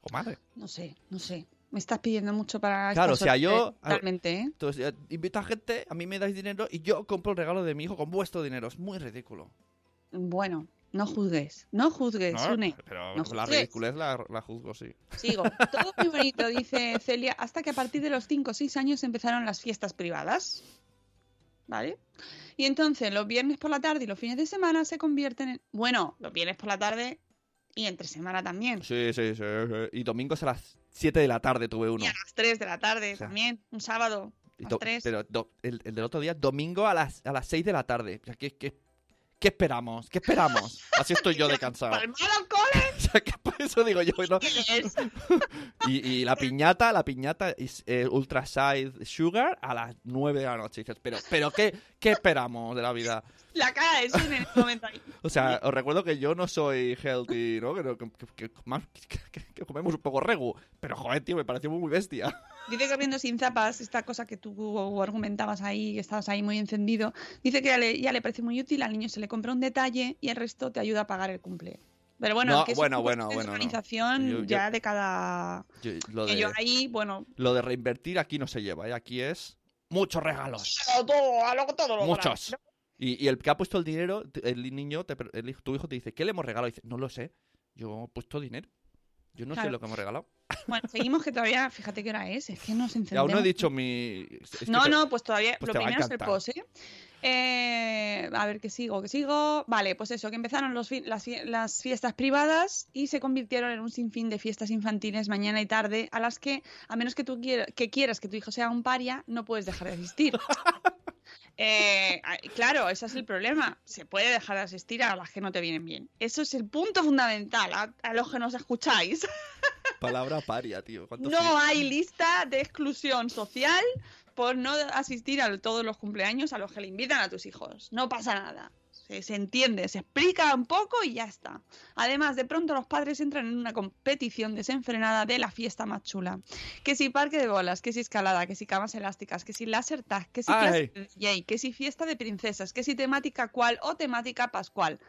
O madre. No sé, no sé. Me estás pidiendo mucho para Claro, o sea, yo- Realmente, ¿eh? Entonces, invito a gente, a mí me dais dinero y yo compro el regalo de mi hijo con vuestro dinero. Es muy ridículo. Bueno, no juzgues. No juzgues, No, Sune. pero no la juzgues. ridiculez la, la juzgo, sí. Sigo. Todo muy bonito, dice Celia, hasta que a partir de los 5 o 6 años empezaron las fiestas privadas. ¿Vale? Y entonces los viernes por la tarde y los fines de semana se convierten en... Bueno, los viernes por la tarde y entre semana también. Sí, sí, sí. sí. Y domingos a las 7 de la tarde tuve uno. Y a las 3 de la tarde O sea, también, un sábado. Y a las 3. Pero do- el, el del otro día, domingo a las, a las 6 de la tarde. O sea, ¿qué, qué, qué esperamos? ¿Qué esperamos? Así estoy yo de cansado. ¡Palmar al cole! O sea, que por eso digo yo, no. ¿Qué es? Y, y la piñata, la piñata es eh, Ultra Side Sugar a las 9 de la noche. Dices, pero, pero ¿qué, ¿qué esperamos de la vida? La cara Sune en este momento ahí. O sea, os recuerdo que yo no soy healthy, ¿no? Que, que- que- que que- que- que comemos un poco regu. Pero, joder, tío, me pareció muy, bestia. Dice corriendo sin zapas, esta cosa que tú argumentabas ahí, que estabas ahí muy encendido. Dice que ya le, ya le parece muy útil, al niño se le compra un detalle y el resto te ayuda a pagar el cumple. Pero bueno, No, que es bueno, una bueno, bueno, no. organización Yo- ya de cada... Yo- lo, Que de, yo ahí, bueno... lo de reinvertir aquí no se lleva, ¿eh? Aquí es muchos regalos. Todo, a lo- todo lo Muchos. Y, y el que ha puesto el dinero, el niño, te el hijo- tu hijo te dice, ¿qué le hemos regalado? Y dice, no lo sé. Yo he puesto dinero. Yo no sé lo que hemos regalado. Bueno, seguimos que todavía, fíjate qué hora es, es que nos Y encendemos. aún no he dicho mi... es que no, te- no, pues todavía pues lo primero es el encantar. ¿Eh? A ver, que sigo, que sigo. Vale, pues eso, que empezaron los fi- las, fie- las fiestas privadas y se convirtieron en un sinfín de fiestas infantiles mañana y tarde a las que, a menos que tú que quieras que tu hijo sea un paria, no puedes dejar de asistir. Eh, claro, ese es el problema. Se puede dejar de asistir a las que no te vienen bien. Eso es el punto fundamental a, a los que nos escucháis. Palabra paria, tío. ¿Cuánto No hay lista de exclusión social por no asistir a todos los cumpleaños a los que le invitan a tus hijos. No pasa nada. Se, se entiende, se explica un poco y ya está. Además, de pronto los padres entran en una competición desenfrenada de la fiesta más chula. Que si parque de bolas, que si escalada, que si camas elásticas, que si láser tag, que si clase de DJ, que si fiesta de princesas, que si temática cual o temática pascual.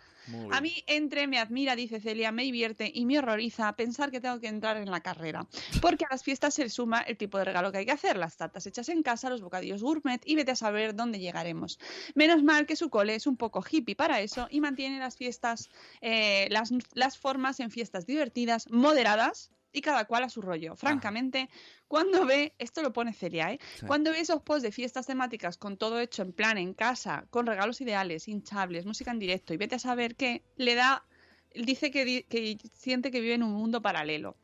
A mí entre me admira, dice Celia, me divierte y me horroriza pensar que tengo que entrar en la carrera. Porque a las fiestas se suma el tipo de regalo que hay que hacer, las tartas hechas en casa, los bocadillos gourmet y vete a saber dónde llegaremos. Menos mal que su cole es un poco hippie para eso y mantiene las fiestas, eh, las, las formas en fiestas divertidas, moderadas y cada cual a su rollo. Francamente, cuando ve, esto lo pone Celia, ¿eh? Sí. Cuando ve esos posts de fiestas temáticas con todo hecho en plan en casa, con regalos ideales, hinchables, música en directo y vete a saber qué, le da, dice que, siente que vive en un mundo paralelo.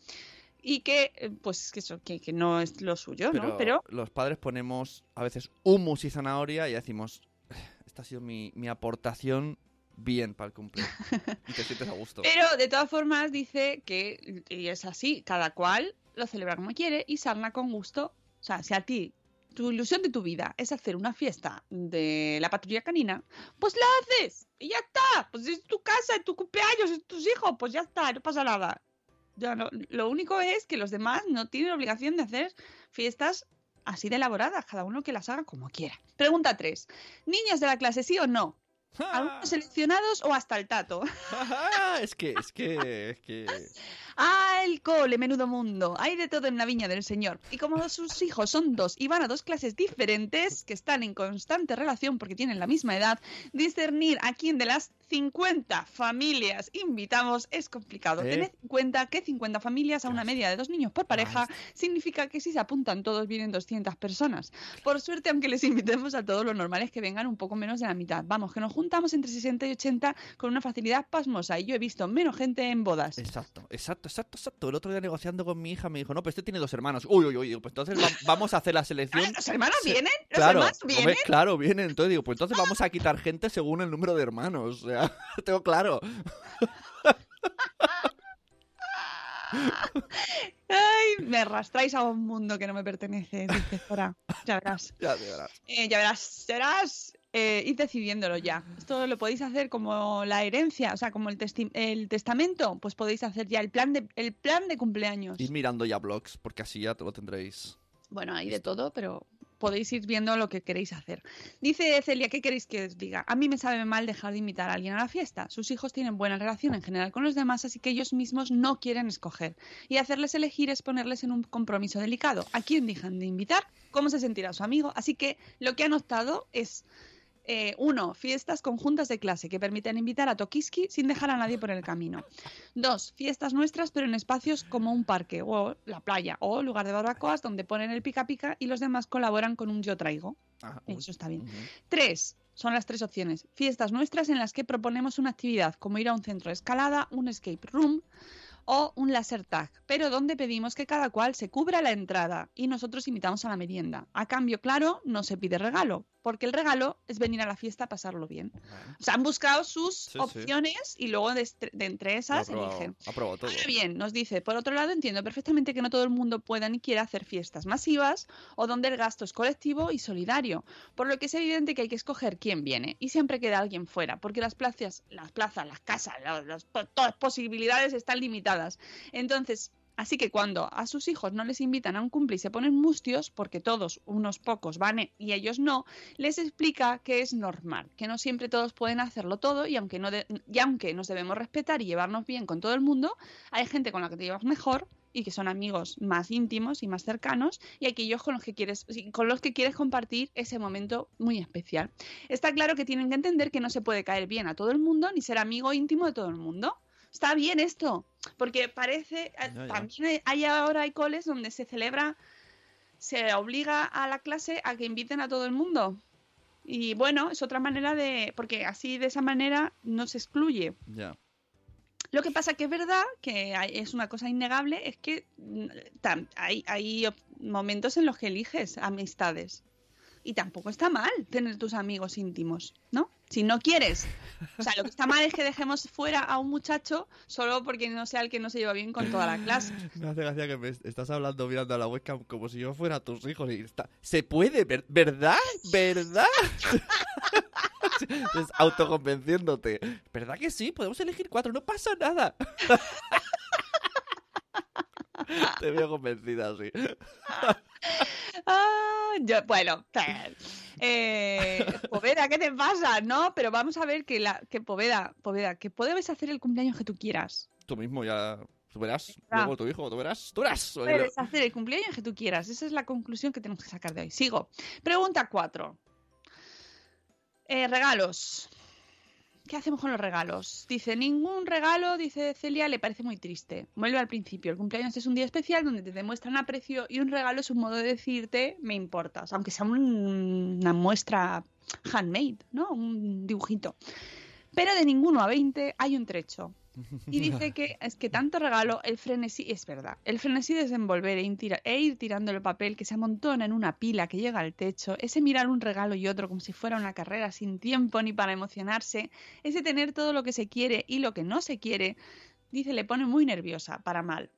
Y que, eh, pues, que eso, que, que no es lo suyo, Pero, ¿no? Pero los padres ponemos a veces hummus y zanahoria y decimos, esta ha sido mi, mi aportación bien para el y te sientes a gusto. Pero de todas formas dice que, y es así, cada cual lo celebra como quiere y sarna con gusto. O sea, si a ti tu ilusión de tu vida es hacer una fiesta de la patrulla canina, pues la haces y ya está. Pues es tu casa, es tu cumpleaños, es tus hijos, pues ya está, no pasa nada. Ya lo único es que los demás no tienen obligación de hacer fiestas así de elaboradas, cada uno que las haga como quiera. Pregunta 3. ¿Niños de la clase sí o no? ¿Algunos seleccionados o hasta el tato? es que, es que, es que... Ah, el cole, menudo mundo. Hay de todo en la viña del Señor. Y como sus hijos son dos y van a dos clases diferentes, que están en constante relación porque tienen la misma edad, discernir a quién de las 50 familias invitamos es complicado. ¿Eh? Tened en cuenta que 50 familias a una media de dos niños por pareja Gas. significa que si se apuntan todos vienen 200 personas. Por suerte, aunque les invitemos a todos, lo normal es que vengan un poco menos de la mitad. Vamos, que nos juntamos entre 60 y 80 con una facilidad pasmosa y yo he visto menos gente en bodas. Exacto, exacto, exacto, exacto. El otro día negociando con mi hija me dijo, no, pero este tiene dos hermanos. Uy, uy, uy, pues entonces va- vamos a hacer la selección. Ah, ¿Los hermanos vienen? ¿Los Claro, hermanos hombre, vienen? claro, vienen. Entonces digo, pues entonces vamos a quitar gente según el número de hermanos. O sea, tengo claro. Ay, me arrastráis a un mundo que no me pertenece, dice Zora. Ya verás. Ya verás. Eh, ya verás, ya verás. Eh, id decidiéndolo ya. Esto lo podéis hacer como la herencia, o sea, como el, el testamento, pues podéis hacer ya el plan de, el plan de cumpleaños. Ir mirando ya blogs, porque así ya te lo tendréis. Bueno, hay de todo, pero podéis ir viendo lo que queréis hacer. Dice Celia, ¿qué queréis que os diga? A mí me sabe mal dejar de invitar a alguien a la fiesta. Sus hijos tienen buena relación en general con los demás, así que ellos mismos no quieren escoger. Y hacerles elegir es ponerles en un compromiso delicado. ¿A quién dejan de invitar? ¿Cómo se sentirá su amigo? Así que lo que han optado es... eh, uno, fiestas conjuntas de clase que permiten invitar a Tokiski sin dejar a nadie por el camino. Dos, fiestas nuestras pero en espacios como un parque o la playa o lugar de barbacoas donde ponen el pica pica y los demás colaboran con un yo traigo. Ah, uy. Eso está bien. Tres, son las tres opciones. Fiestas nuestras en las que proponemos una actividad como ir a un centro de escalada, un escape room o un laser tag, pero donde pedimos que cada cual se cubra la entrada y nosotros invitamos a la merienda. A cambio, claro, no se pide regalo, porque el regalo es venir a la fiesta a pasarlo bien. Bueno, O sea, han buscado sus Sí, sí. opciones y luego de, entre esas probado, eligen. ha probado todo. Ahora bien, nos dice, por otro lado, entiendo perfectamente que no todo el mundo pueda ni quiera hacer fiestas masivas o donde el gasto es colectivo y solidario, por lo que es evidente que hay que escoger quién viene y siempre queda alguien fuera, porque las plazas, las plazas, las casas, las, las- todas las posibilidades están limitadas. Entonces, así que cuando a sus hijos no les invitan a un cumple y se ponen mustios, porque todos, unos pocos van e- y ellos no, les explica que es normal, que no siempre todos pueden hacerlo todo y aunque, no de- y aunque nos debemos respetar y llevarnos bien con todo el mundo, hay gente con la que te llevas mejor y que son amigos más íntimos y más cercanos y aquellos con los que quieres con los que quieres compartir ese momento muy especial. Está claro que tienen que entender que no se puede caer bien a todo el mundo ni ser amigo íntimo de todo el mundo. Está bien esto, porque parece eh, también hay- hay ahora hay coles donde se celebra se obliga a la clase a que inviten a todo el mundo. Y bueno, es otra manera de porque así de esa manera no se excluye. Ya. Lo que pasa que es verdad que hay- es una cosa innegable, es que mm, tam- hay, hay momentos en los que eliges amistades. Y tampoco está mal tener tus amigos íntimos, ¿no? Si no quieres. O sea, lo que está mal es que dejemos fuera a un muchacho solo porque no sea el que no se lleva bien con toda la clase. Me hace gracia que me estás hablando mirando a la webcam como si yo fuera tus hijos y está... Se puede, ver- ¿verdad? ¿Verdad? Es autoconvenciéndote. ¿Verdad que sí? Podemos elegir cuatro, no pasa nada. Te veo convencida, sí. Ah, yo- bueno, eh, Poveda, ¿qué te pasa? No, pero vamos a ver que la que Poveda, Poveda, que puedes hacer el cumpleaños que tú quieras. Tú mismo ya... Tú verás. Luego tu hijo, tú verás. Tú verás. Puedes hacer el cumpleaños que tú quieras. Esa es la conclusión que tenemos que sacar de hoy. Sigo. Pregunta 4. regalos. ¿Qué hacemos con los regalos? Dice, ningún regalo, dice Celia, le parece muy triste. Vuelve al principio. El cumpleaños es un día especial donde te demuestran aprecio y un regalo es un modo de decirte, me importas. Aunque sea un- una muestra handmade, ¿no? Un dibujito. Pero de ninguno a 20 hay un trecho. Y dice que es que tanto regalo, el frenesí, es verdad, el frenesí de desenvolver e ir, tira- e ir tirando el papel que se amontona en una pila que llega al techo, ese mirar un regalo y otro como si fuera una carrera sin tiempo ni para emocionarse, ese tener todo lo que se quiere y lo que no se quiere, dice, le pone muy nerviosa, para mal.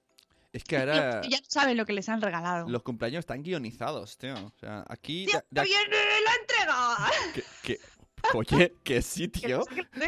Es que ahora Ya no saben lo que les han regalado. los cumpleaños están guionizados, tío. O sea, aquí... ¡Tío, de- de aquí- viene la entrega! que, que- Oye, que sí, tío.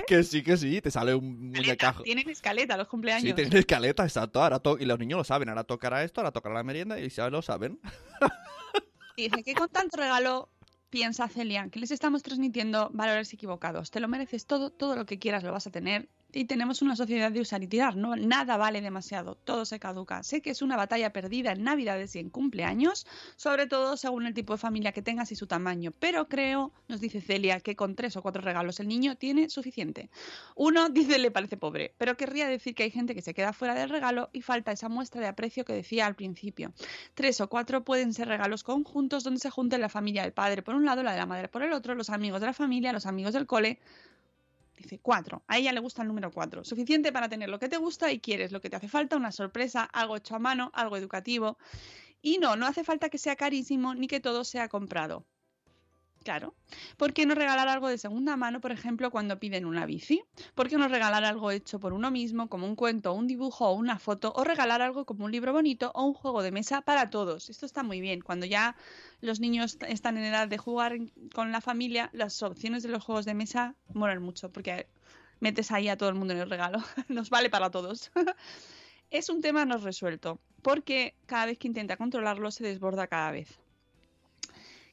Que sí, que sí. Te sale un muñecajo. Tienen escaleta los cumpleaños. Sí, tienen escaleta, exacto. Ahora to- y los niños lo saben. Ahora tocará esto, ahora tocará la merienda y ya lo saben. Dice que con tanto regalo piensa Celia que les estamos transmitiendo valores equivocados. Te lo mereces todo, todo lo que quieras lo vas a tener. Y tenemos una sociedad de usar y tirar. No, nada vale demasiado, todo se caduca. Sé que es una batalla perdida en Navidades y en cumpleaños, sobre todo según el tipo de familia que tengas y su tamaño. Pero creo, nos dice Celia, que con tres o cuatro regalos el niño tiene suficiente. Uno dice le parece pobre, pero querría decir que hay gente que se queda fuera del regalo y falta esa muestra de aprecio que decía al principio. Tres o cuatro pueden ser regalos conjuntos donde se junten la familia del padre por un lado, la de la madre por el otro, los amigos de la familia, los amigos del cole. Dice cuatro. A ella le gusta el número cuatro. Suficiente para tener lo que te gusta y quieres, lo que te hace falta, una sorpresa, algo hecho a mano, algo educativo. Y no, no hace falta que sea carísimo ni que todo sea comprado. Claro. ¿Por qué no regalar algo de segunda mano, por ejemplo, cuando piden una bici? ¿Por qué no regalar algo hecho por uno mismo, como un cuento, un dibujo o una foto? O regalar algo como un libro bonito o un juego de mesa para todos. Esto está muy bien. Cuando ya los niños están en edad de jugar con la familia, las opciones de los juegos de mesa molan mucho, porque metes ahí a todo el mundo en el regalo. Nos vale para todos. es un tema no resuelto, porque cada vez que intenta controlarlo se desborda cada vez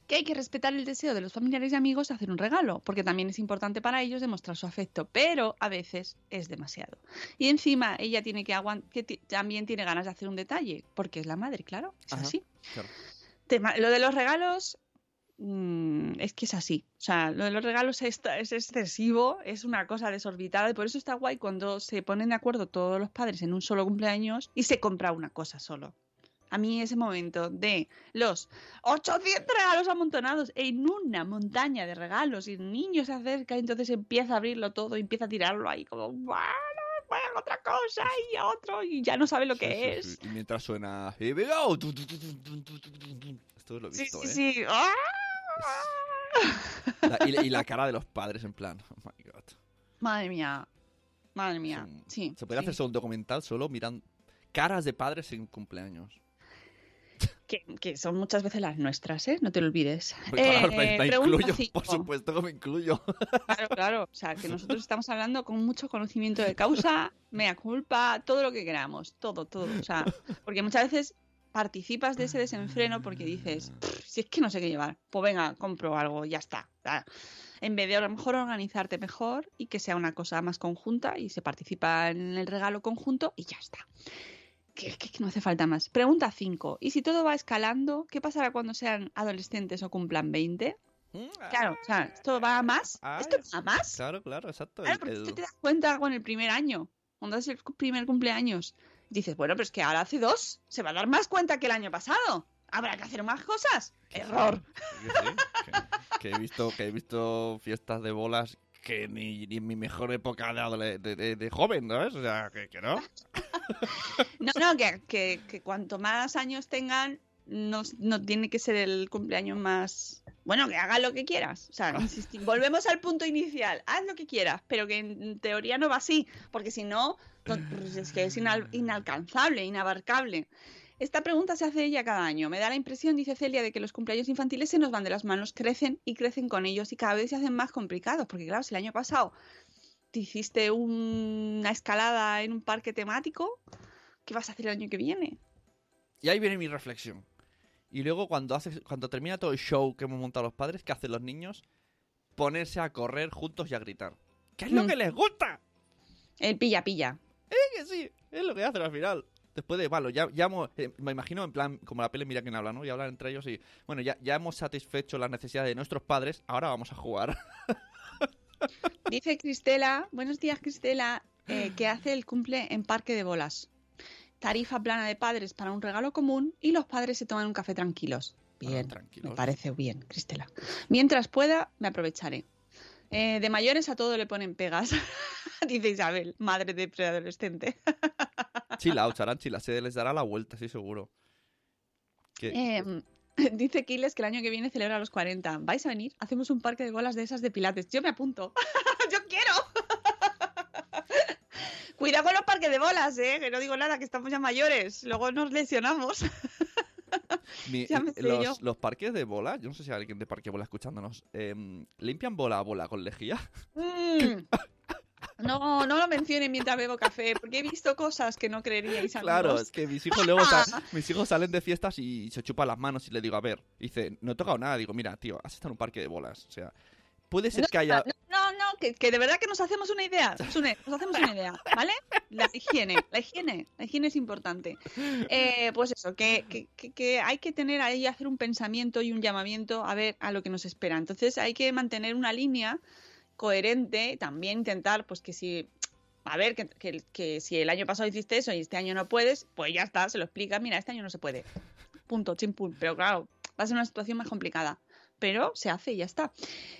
que hay que respetar el deseo de los familiares y amigos de hacer un regalo, porque también es importante para ellos demostrar su afecto, pero a veces es demasiado. Y encima ella tiene que aguantar, que también tiene ganas de hacer un detalle, porque es la madre, claro, es Ajá, así. claro. Tema- lo de los regalos mm, es que es así. O sea, lo de los regalos es, es excesivo, es una cosa desorbitada y por eso está guay cuando se ponen de acuerdo todos los padres en un solo cumpleaños y se compra una cosa solo a mí ese momento de los 800 regalos amontonados en una montaña de regalos y el niño se acerca y entonces empieza a abrirlo todo y empieza a tirarlo ahí como ¡Bueno, bueno, otra cosa y otro y ya no sabe lo sí, que sí, es. Sí. Y mientras suena go. Esto lo he visto, sí, sí, ¿eh? sí. ¡Ah! La, y, y, la cara de los padres en plan, oh my god. Madre mía, madre mía, sí. Se puede hacer solo un documental solo mirando caras de padres en cumpleaños. Que, que son muchas veces las nuestras, ¿eh? No te lo olvides. Pues claro, Eh, me, incluyo, cinco. por supuesto que me incluyo. Claro, claro. O sea, que nosotros estamos hablando con mucho conocimiento de causa, mea culpa, todo lo que queramos, todo, todo. O sea, porque muchas veces participas de ese desenfreno porque dices, "Pff, si es que no sé qué llevar, pues venga, compro algo, ya está. En vez de a lo mejor organizarte mejor y que sea una cosa más conjunta y se participa en el regalo conjunto y ya está. Que, que- que no hace falta más. Pregunta 5. ¿Y si todo va escalando, qué pasará cuando sean adolescentes o cumplan 20? Claro, o sea, ¿esto va a más? Ah, ¿Esto es- va a más? Claro, claro, exacto. Claro, porque tú te das cuenta con el primer año, cuando es el primer cumpleaños. Dices, bueno, pero es que ahora hace dos, se va a dar más cuenta que el año pasado. Habrá que hacer más cosas. Error. que sí, que- que he visto que he visto fiestas de bolas que ni, ni en mi mejor época de, de, de- de joven, ¿sabes? O sea, que, que no. No, no, que, que- que cuanto más años tengan, no, no tiene que ser el cumpleaños más... Bueno, que haga lo que quieras. O sea, insistir. volvemos al punto inicial. Haz lo que quieras, pero que en teoría no va así, porque si no, no, pues es que es inal- inalcanzable, inabarcable. Esta pregunta se hace ella cada año. Me da la impresión, dice Celia, de que los cumpleaños infantiles se nos van de las manos, crecen y crecen con ellos y cada vez se hacen más complicados, porque claro, si el año pasado te hiciste un- una escalada en un parque temático, ¿qué vas a hacer el año que viene? Y ahí viene mi reflexión. Y luego cuando haces, cuando termina todo el show que hemos montado los padres, ¿qué hacen los niños? Ponerse a correr juntos y a gritar. ¿Qué es lo Mm. que les gusta? El pilla pilla. Es que sí, es lo que hacen al final. Después de, bueno, ya, ya hemos, eh, me imagino en plan, como la peli Mira quién habla, ¿no? Y hablan entre ellos y, bueno, ya, ya hemos satisfecho las necesidades de nuestros padres, ahora vamos a jugar. Dice Cristela, buenos días Cristela, eh, que hace el cumple en Parque de Bolas. Tarifa plana de padres para un regalo común y los padres se toman un café tranquilos. Bien, Ah, tranquilos. me parece bien, Cristela. Mientras pueda, me aprovecharé. Eh, de mayores a todo le ponen pegas, dice Isabel, madre de preadolescente. Chila, Charan, chila, se les dará la vuelta, sí, seguro. Eh, dice Kiles que el año que viene celebra los 40. ¿Vais a venir? Hacemos un parque de bolas de esas de pilates. Yo me apunto. Yo quiero. Cuidado con los parques de bolas, ¿eh? Que no digo nada, que estamos ya mayores. Luego nos lesionamos. Mi- los parques de bola, yo no sé si hay alguien de parque de bola escuchándonos, em, ¿limpian bola a bola con lejía? Mm. No, no lo mencionen mientras bebo café, porque he visto cosas que no creeríais. Claro, amigos. es que mis hijos luego sa- mis hijos salen de fiestas y se chupan las manos y le digo, a ver, y dice, no he tocado nada, digo, mira, tío, has estado en un parque de bolas, o sea, puede ser No, que haya... no, no, no, que, que de verdad que nos hacemos una idea. Sune, nos hacemos una idea, ¿vale? La higiene, la higiene, la higiene es importante. Eh, pues eso, que- que hay que tener ahí, hacer un pensamiento y un llamamiento a ver a lo que nos espera. Entonces hay que mantener una línea coherente, también intentar, pues que si, a ver, que, que- que si el año pasado hiciste eso y este año no puedes, pues ya está, se lo explicas, mira, este año no se puede. Punto, chimpún. Pero claro, va a ser una situación más complicada. Pero se hace y ya está.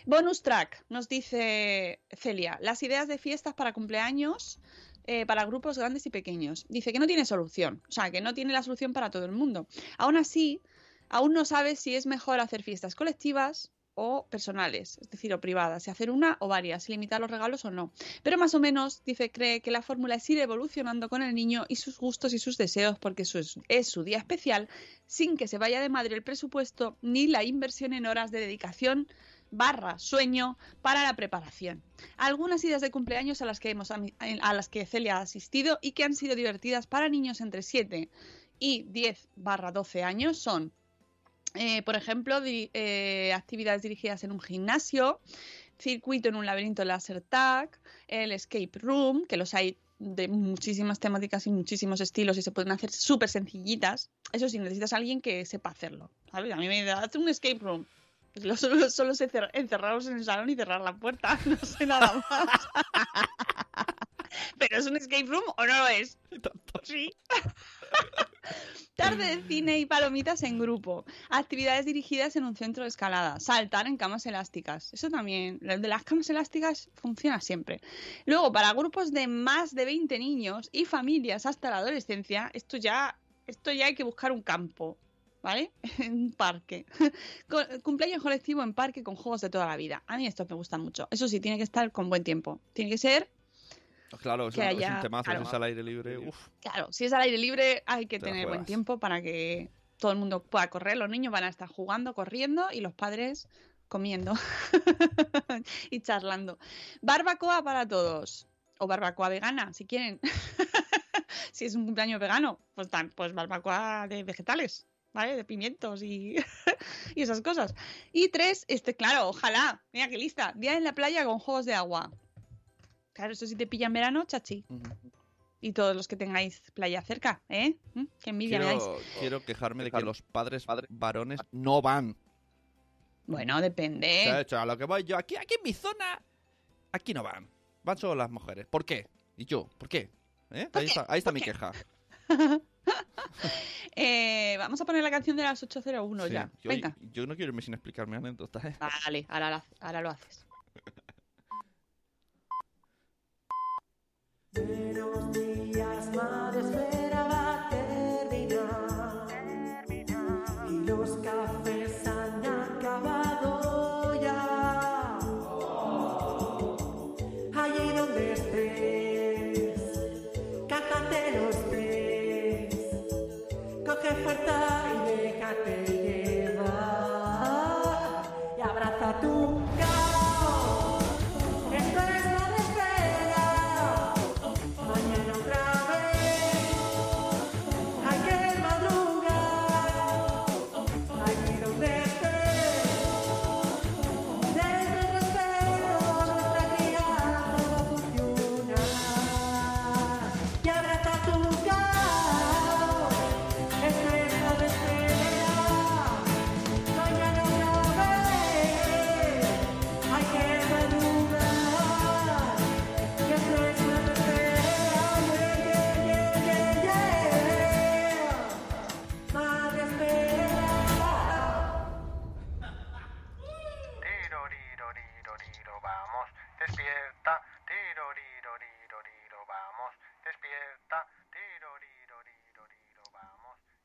Bonus track, nos dice Celia, las ideas de fiestas para cumpleaños eh, para grupos grandes y pequeños. Dice que no tiene solución, o sea, que no tiene la solución para todo el mundo. Aún así, aún no sabe si es mejor hacer fiestas colectivas o personales, es decir, o privadas, si hacer una o varias, si limitar los regalos o no. Pero más o menos, dice, cree que la fórmula es ir evolucionando con el niño y sus gustos y sus deseos, porque es, su día especial, sin que se vaya de madre el presupuesto ni la inversión en horas de dedicación barra sueño para la preparación. Algunas ideas de cumpleaños a las que hemos ami- a las que Celia ha asistido y que han sido divertidas para niños entre 7 y 10 barra 12 años son eh, por ejemplo, di- eh, actividades dirigidas en un gimnasio, circuito en un laberinto laser tag, el escape room, que los hay de muchísimas temáticas y muchísimos estilos y se pueden hacer súper sencillitas. Eso sí, necesitas a alguien que sepa hacerlo. ¿sabes? A mí me da, un escape room. Lo- solo, solo sé cer- encerraros en el salón y cerrar la puerta, no sé nada más. Pero es un escape room o no lo es. Sí. Tarde de cine y palomitas en grupo. Actividades dirigidas en un centro de escalada. Saltar en camas elásticas. Eso también. Lo de las camas elásticas funciona siempre. Luego, para grupos de más de 20 niños y familias hasta la adolescencia, esto ya, esto ya hay que buscar un campo. ¿Vale? En un parque. Cumpleaños colectivo en parque con juegos de toda la vida. A mí esto me gusta mucho. Eso sí, tiene que estar con buen tiempo. Tiene que ser Claro, es, Que un- es haya- un temazo, claro. si es al aire libre. Uf, Claro, si es al aire libre hay que Te tener buen tiempo para que todo el mundo pueda correr. Los niños van a estar jugando, corriendo y los padres comiendo y charlando. Barbacoa para todos. O barbacoa vegana, si quieren. si es un cumpleaños vegano, pues, tan- pues barbacoa de vegetales, ¿vale? De pimientos y, y esas cosas. Y tres, este, claro, ojalá, mira qué lista. Día en la playa con juegos de agua. Claro, eso si te pilla en verano, chachi y todos los que tengáis playa cerca, ¿eh? ¿Mm? Qué envidia me dais. quiero, quiero quejarme de que los padres varones no van. Bueno, depende. O sea, hecho, a lo que voy yo, aquí, aquí en mi zona, aquí no van. Van solo las mujeres. ¿Por qué? ¿Y yo? ¿Por qué? ¿Eh? ¿Por Ahí qué? está, ahí está ¿Por mi qué? queja. Eh, vamos a poner la canción de las 801 Sí, ya. Yo, Venga. yo no quiero irme sin explicar mi anécdota, ¿eh? Vale, ahora lo haces. Buenos días, madre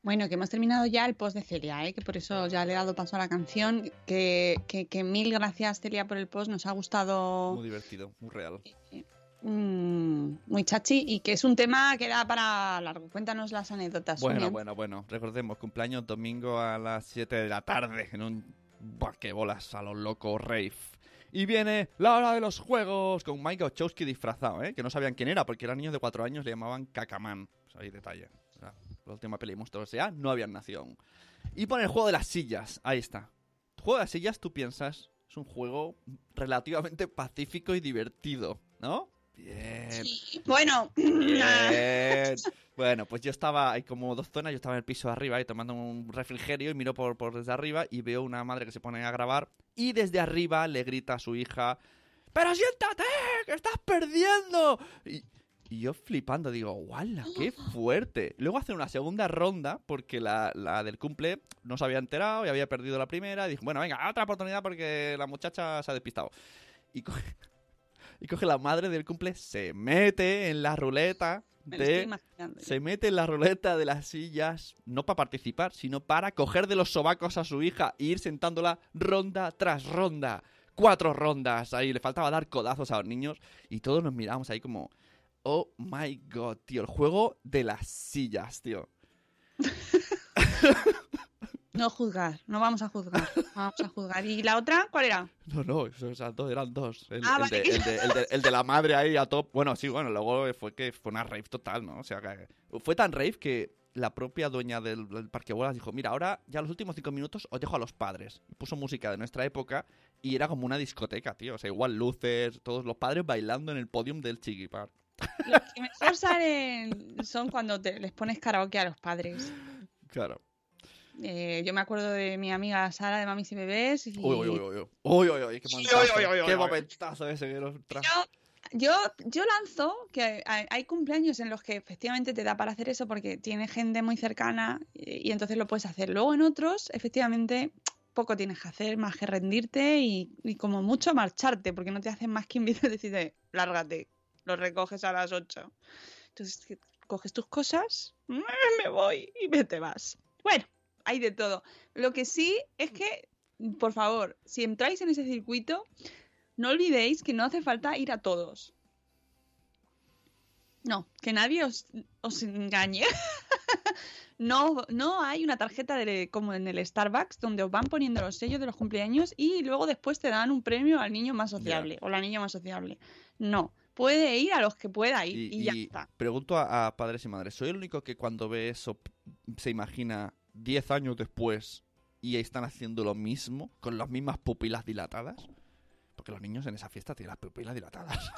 Bueno, que hemos terminado ya el post de Celia, ¿eh? que por eso ya le he dado paso a la canción. Que, que, que mil gracias, Celia, por el post. Nos ha gustado Muy divertido, muy real. mm, muy chachi y que es un tema que da para largo. Cuéntanos las anécdotas. Bueno, bueno, bueno. Recordemos, cumpleaños domingo a las 7 de la tarde en un bolas a lo loco rave. Y viene la hora de los juegos con Mike Wachowski disfrazado, ¿eh? Que no sabían quién era porque eran niños de 4 años, le llamaban Cacaman. Pues ahí detalle. La última peli de monstruos ya no habían nacido aún. Y pone el juego de las sillas. Ahí está. Juego de las sillas, tú piensas, Es un juego relativamente pacífico y divertido, ¿no? Bien. Bueno, Bien. Bueno, pues yo estaba, hay como dos zonas, yo estaba en el piso de arriba ahí tomando un refrigerio y miro por, por desde arriba y veo una madre que se pone a grabar y desde arriba le grita a su hija, ¡Pero siéntate! ¡Que estás perdiendo! Y, y yo flipando, digo, ¡guala, qué fuerte! Luego hace una segunda ronda porque la, la del cumple no se había enterado y había perdido la primera y dijo, bueno, venga, otra oportunidad porque la muchacha se ha despistado. Y coge, y coge la madre del cumple, se mete en la ruleta me de se mete en la ruleta de las sillas, no para participar, sino para coger de los sobacos a su hija e ir sentándola ronda tras ronda. Cuatro rondas ahí, le faltaba dar codazos a los niños y todos nos miramos ahí como, oh my god, tío, el juego de las sillas, tío. No juzgar, no vamos a juzgar. Vamos a juzgar. ¿Y la otra cuál era? No, no, eran dos, eran dos. El, Ah, el vale. de, el de- el de- el de la madre ahí a top. Bueno, sí, bueno, luego fue que fue una rave total, ¿no? O sea, que fue tan rave que la propia dueña del, del parque bolas dijo, mira, ahora ya los últimos cinco minutos os dejo a los padres. Y puso música de nuestra época y era como una discoteca, tío. O sea, igual luces, todos los padres bailando en el podium del Chiqui Park. Los que mejor salen son cuando te- les pones karaoke a los padres. Claro. Eh, yo me acuerdo de mi amiga Sara de Mamis y Bebés. Y... Uy, uy, uy, uy. Uy, uy, uy, qué momentazo. uy, uy, uy, Qué uy. momentazo ese que nos trajo. Yo, yo, yo lanzo que hay, hay cumpleaños en los que efectivamente te da para hacer eso porque tiene gente muy cercana y, y entonces lo puedes hacer. Luego en otros, efectivamente, poco tienes que hacer más que rendirte y, y como mucho marcharte porque no te hacen más que invitar y decirte, lárgate, lo recoges a las 8. Entonces coges tus cosas, me voy y me te vas. Bueno, hay de todo. Lo que sí es que, por favor, si entráis en ese circuito, no olvidéis que no hace falta ir a todos. No, que nadie os, os engañe. no, no hay una tarjeta de, como en el Starbucks donde os van poniendo los sellos de los cumpleaños y luego después te dan un premio al niño más sociable o la niña más sociable. No, puede ir a los que pueda ir y, ya está. Pregunto a, a padres y madres, ¿soy el único que cuando ve eso se imagina 10 años después y están haciendo lo mismo con las mismas pupilas dilatadas? Porque los niños en esa fiesta tienen las pupilas dilatadas.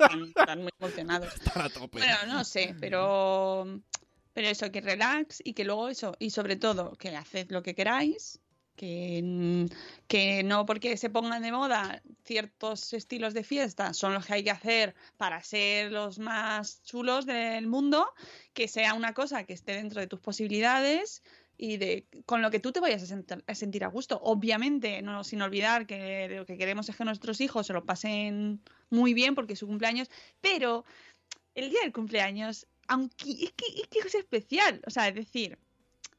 Están, están muy emocionados. Están a tope. Bueno, no sé, pero pero eso, que relax y que luego eso, y sobre todo, que haced lo que queráis, que, que no porque se pongan de moda ciertos estilos de fiesta son los que hay que hacer para ser los más chulos del mundo, que sea una cosa que esté dentro de tus posibilidades y de con lo que tú te vayas a sentir a gusto. Obviamente, no sin olvidar que lo que queremos es que nuestros hijos se lo pasen muy bien porque es su cumpleaños, pero el día del cumpleaños, aunque es que, es que es especial, o sea, es decir,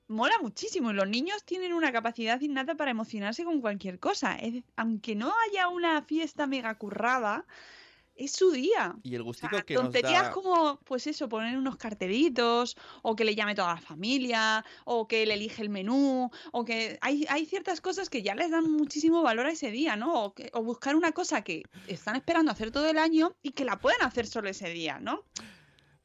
mola muchísimo. y Los niños tienen una capacidad innata para emocionarse con cualquier cosa. Es aunque no haya una fiesta mega currada, es su día. Y el O gustico sea, que nos tonterías da... como, pues eso, poner unos cartelitos, o que le llame toda la familia, o que él elige el menú, o que hay, hay ciertas cosas que ya les dan muchísimo valor a ese día, ¿no? O, que- o buscar una cosa que están esperando hacer todo el año y que la puedan hacer solo ese día, ¿no?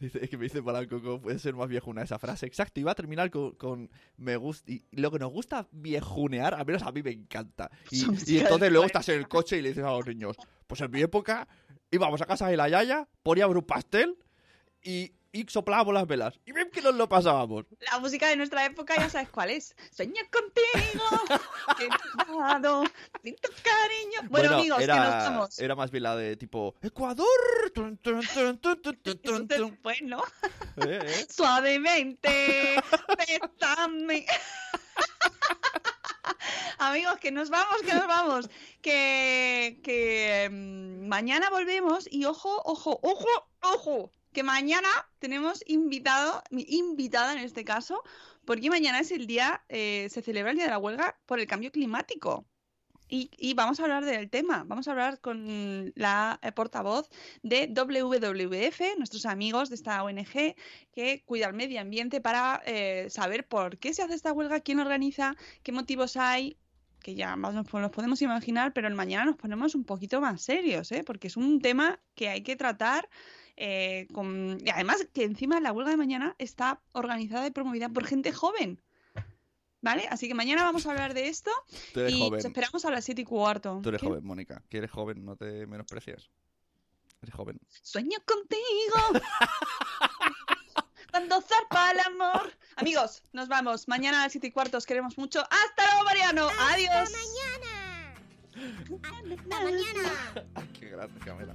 Dice, es que me dice Polanco, ¿cómo puede ser más viejuna esa frase? Exacto, iba a terminar con, con me gusta. Y lo que nos gusta viejunear, al menos a mí me encanta. Y, y entonces luego estás en el coche y le dices a los niños, pues en mi época íbamos a casa de la Yaya, poníamos un pastel y, y soplábamos las velas. Y bien que nos lo pasábamos. La música de nuestra época ya sabes cuál es. Sueño contigo, dado sin tu cariño. Bueno, amigos, era, que nos vamos. era más bien la de tipo, Ecuador. tun, tun, tun, tun, tun, tun, Eso tun, tun. después, ¿no? Eh, eh. Suavemente. Amigos, que nos vamos, que nos vamos. Que, que mm, mañana volvemos y ojo, ojo, ojo, ojo. Que mañana tenemos invitado, invitada en este caso, porque mañana es el día, eh, se celebra el día de la huelga por el cambio climático. Y, y vamos a hablar del tema, vamos a hablar con la eh, portavoz de WWF, nuestros amigos de esta ONG que cuida el medio ambiente para eh, saber por qué se hace esta huelga, quién organiza, qué motivos hay, que ya más nos, nos podemos imaginar, pero el mañana nos ponemos un poquito más serios, ¿eh? porque es un tema que hay que tratar. Eh, con... Y además que encima la huelga de mañana está organizada y promovida por gente joven. ¿Vale? Así que mañana vamos a hablar de esto Tú eres y joven. os esperamos a las 7 y cuarto. Tú eres ¿Qué? joven, Mónica. Que eres joven, no te menosprecias. Eres joven. Sueño contigo. Cuando zarpa el amor. Amigos, nos vamos. Mañana a las 7 y cuarto os queremos mucho. ¡Hasta luego, Mariano! ¡Adiós! mañana! ¡Hasta mañana! Ay, qué grande cámara.